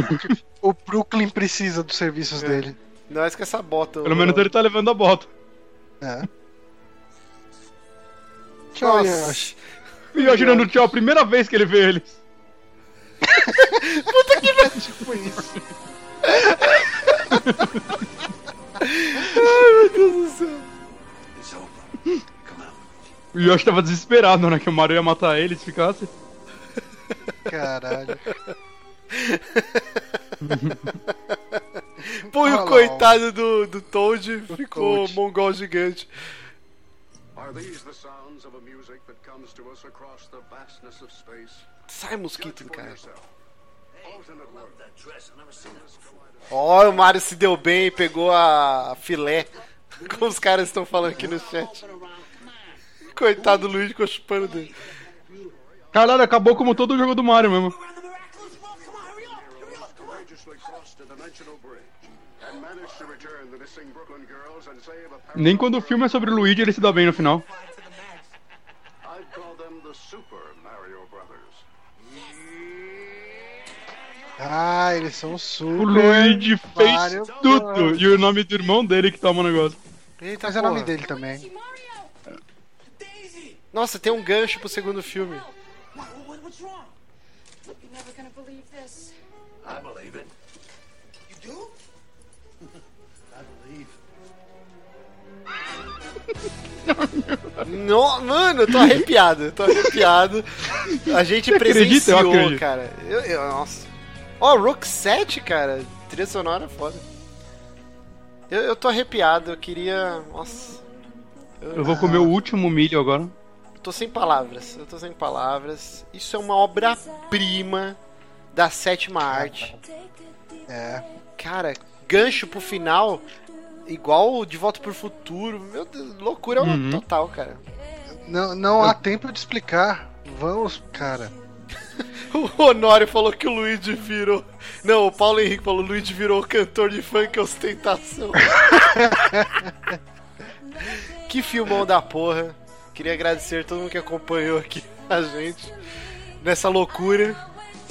O Brooklyn precisa dos serviços dele. Nós com essa bota. Pelo menos ele tá levando a bota. É. Tchau, Nossa. Yoshi. E eu girando tchau, a primeira vez que ele vê eles. Puta que pariu. <laughs> Tipo isso. Ai, meu Deus do céu. O Yoshi tava desesperado, né? Que o Mario ia matar ele se ficasse. Caralho. Pô, e o coitado do, do Toad ficou Toad. mongol gigante. Sai, mosquito, cara. Ó, o Mario se deu bem e pegou a filé. <laughs> Como os caras estão falando aqui no chat. Coitado do Luigi ficou chupando dele. Caralho, acabou como todo jogo do Mario mesmo. Nem quando o filme é sobre o Luigi ele se dá bem no final. I'd call them the Super Mario Brothers. Ah, eles são super. O Luigi fez Mario tudo. Bros. E o nome do irmão dele que toma o negócio. Eita, Mas é o nome dele também. Nossa, tem um gancho pro segundo filme. What's wrong? You're never gonna believe this. No, mano, eu tô arrepiado, eu tô arrepiado. A gente acredita? Eu presenciou, acredito. cara. Eu, eu- nossa. Ó, Rock 7, cara. Trilha sonora é foda. Eu, eu tô arrepiado, eu queria. Nossa. Eu vou comer o último milho agora. Eu tô sem palavras, eu tô sem palavras. Isso é uma obra-prima da sétima arte. É. Cara, gancho pro final, igual De Volta pro Futuro. Meu Deus, loucura Uhum. total, cara. Não, não há tempo de explicar. Vamos, cara. <laughs> O Honório falou que o Luigi virou. Não, o Paulo Henrique falou que o Luigi virou cantor de funk ostentação. <laughs> que filmão da porra. Queria agradecer a todo mundo que acompanhou aqui <laughs> a gente nessa loucura.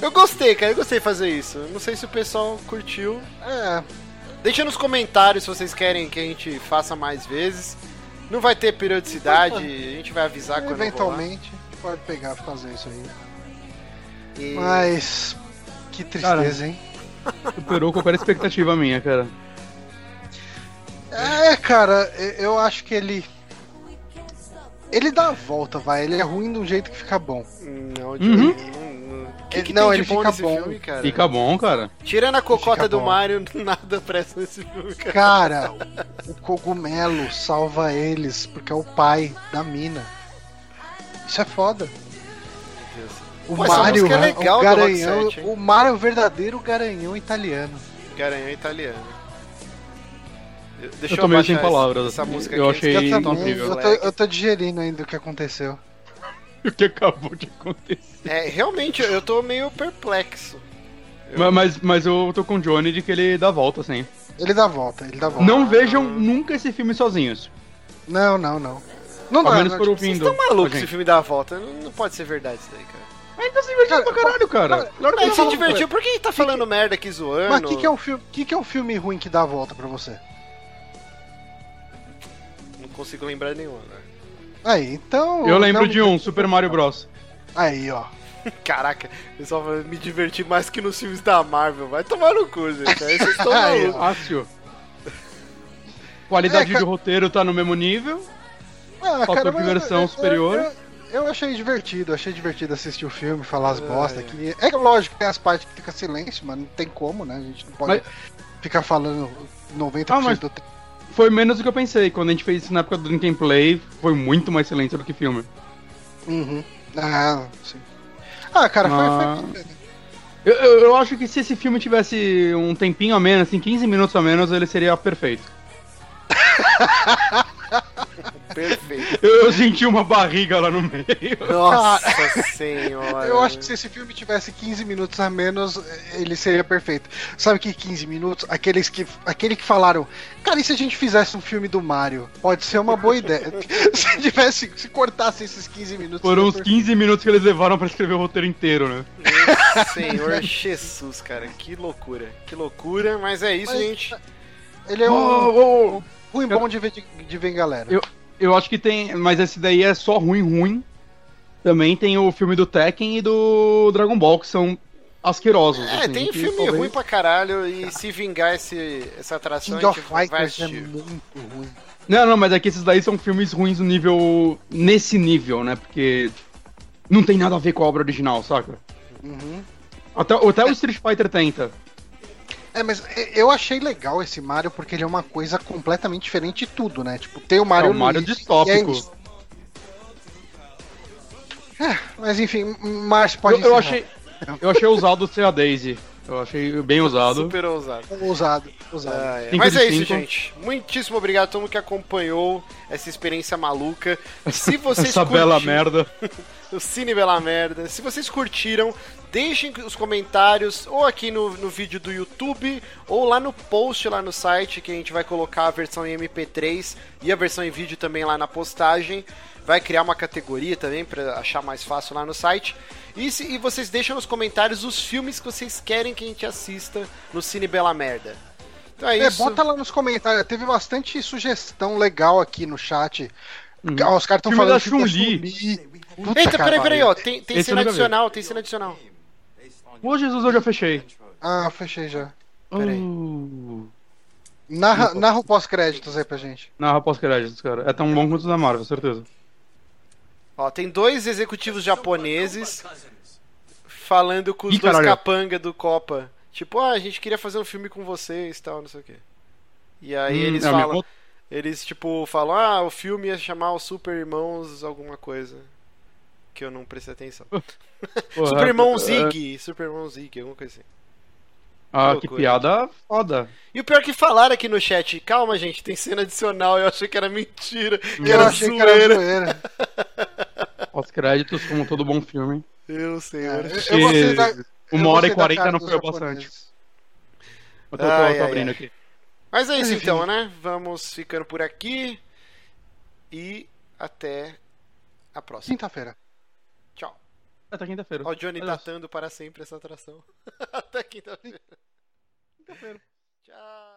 Eu gostei, cara, eu gostei de fazer isso. Não sei se o pessoal curtiu. É. Deixa nos comentários se vocês querem que a gente faça mais vezes. Não vai ter periodicidade, a gente vai avisar quando. Eventualmente, pode pegar e fazer isso aí. E- Mas. Que tristeza, Cara. hein? Superou qualquer expectativa minha, cara. É, cara, eu acho que ele. Ele dá a volta, vai. Ele é ruim de um jeito que fica bom. Não, Uhum. Que, que Não, tem ele de bom fica nesse bom. filme, cara? Fica bom, cara. Tirando a cocota do. Mario, <laughs> nada presta nesse filme, cara. Cara, o cogumelo salva eles porque é o pai da mina. Isso é foda. O Pô, essa Mario música é é legal o garanhão. Rock set, hein? o Mario é o verdadeiro garanhão italiano. Garanhão italiano. Eu- Deixa Eu tô meio sem essa- palavras. Essa música Eu aqui. achei Eu também, incrível. eu tô, eu tô digerindo ainda o que aconteceu. O que acabou de acontecer. É, realmente, eu tô meio perplexo. Eu- Ma- Mas, mas eu tô com o Johnny de que ele dá volta, assim. Ele dá a volta, ele dá a volta. Não vejam nunca esse filme sozinhos. Não, não, não. Não Ao dá, menos não, por tipo, ouvindo. Vocês estão malucos a se o gente. filme dá a volta? Não, não pode ser verdade isso daí, cara. Mas tá se divertindo pra caralho, cara. Claro que Ele não. se divertiu, por que tá falando merda aqui zoando? Mas o que, que, é um filme, que, que é um filme ruim que dá a volta pra você? Não consigo lembrar nenhum agora. Aí, então. Eu lembro não- de um, Super Mario Bros. Aí, ó. <laughs> Caraca, eu só me divertir mais que nos filmes da Marvel. Vai tomar no cu, gente. Aí vocês estão <laughs> malucos. Fácil. Qualidade É, ca- de roteiro tá no mesmo nível. Ah, mas diversão eu- superior. Eu, eu achei divertido, achei divertido assistir o filme, falar as Ah, bosta é. aqui. É lógico que tem as partes que fica silêncio, mas não tem como, né? A gente não pode Mas- ficar falando 90% Ah, mas- do tempo. Foi menos do que eu pensei. Quando a gente fez isso na época do and Play, foi muito mais silêncio do que filme. Uhum. Ah, sim. Ah, cara, foi- Ah. foi. Eu, eu, eu acho que se esse filme tivesse um tempinho a menos, assim, 15 minutos a menos, ele seria perfeito. <laughs> Perfeito. Eu, eu senti uma barriga lá no meio. Nossa senhora. Eu acho que se esse filme tivesse 15 minutos a menos, ele seria perfeito. Sabe que 15 minutos? Aqueles que, aquele que falaram, cara, e se a gente fizesse um filme do Mario? Pode ser uma boa ideia. <laughs> se tivesse, se cortasse esses 15 minutos. Foram uns seria 15 minutos que eles levaram pra escrever o roteiro inteiro, né? Senhor Jesus, cara. Que loucura. Que loucura, mas é isso, Mas- gente. perfeito. Ele é um, Oh, oh, oh. ruim bom de ver, de, de ver galera. Eu, eu acho que tem. Mas esse daí é só ruim, ruim. Também tem o filme do Tekken e do Dragon Ball, que são asquerosos. É, assim, tem filme talvez- ruim pra caralho e se vingar esse, essa atração, King a of gente vai é muito ruim. Não, não, mas é que esses daí são filmes ruins no nível. nesse nível, né? Porque. Não tem nada a ver com a obra original, saca? Uhum. Até, até o Street Fighter tenta. É, mas eu achei legal esse Mario porque ele é uma coisa completamente diferente de tudo, né? Tipo, tem o Mario é o Mario distópico. é. É, mas enfim, Márcio pode Eu, eu achei. Eu achei ousado ser a Daisy. Eu achei bem usado. Super ousado. Ousado, ousado. Ah, é. Mas de é isso, gente. Muitíssimo obrigado a todo mundo que acompanhou essa experiência maluca. Se <laughs> vocês Essa bela curtiram- merda. <laughs> o Cine Bela Merda. Se vocês curtiram, deixem os comentários ou aqui no, no vídeo do YouTube ou lá no post lá no site que a gente vai colocar a versão em MP3 e a versão em vídeo também lá na postagem. Vai criar uma categoria também para achar mais fácil lá no site. E, se- e vocês deixam nos comentários os filmes que vocês querem que a gente assista no Cine Bela Merda. Então é, É, isso. bota lá nos comentários. Teve bastante sugestão legal aqui no chat. Uhum. Ah, Os caras estão falando da Chun-Li. Eita, peraí, peraí, ó. Tem, tem Esse cena adicional, tem cena adicional. Ô Jesus, eu já fechei. Ah, fechei já. Peraí. Uh, Narra, narra o pós-créditos aí pra gente. narra pós-créditos, cara. É tão bom quanto o da Marvel, certeza. Ó, tem dois executivos japoneses falando com os Ih, dois caralho. capanga do Copa. Tipo, ah, a gente queria fazer um filme com vocês e tal, não sei o quê. E aí Hum, eles é, falam. meu- Eles, tipo, falam, ah, o filme ia chamar os Super Irmãos alguma coisa. que eu não prestei atenção. Porra, <laughs> Superman é- Zig, Superman Zig, alguma coisa assim. Ah, Que que piada foda. E o pior é que falaram aqui no chat, calma gente, tem cena adicional, eu achei que era mentira, que Eu era achei que era zoeira. zoeira. <laughs> Pós-créditos, como todo bom filme. Eu sei, eu eu Porque gostei da- eu uma hora e quarenta não foi bastante. Eu tô, tô- Ai, tô ai, abrindo ai. aqui. Mas é isso enfim. então, né? Vamos ficando por aqui e até a próxima. Quinta-feira. Tchau. Até quinta-feira. Ó, o Johnny Adeus. datando para sempre essa atração. <laughs> até quinta-feira. Quinta-feira. Tchau.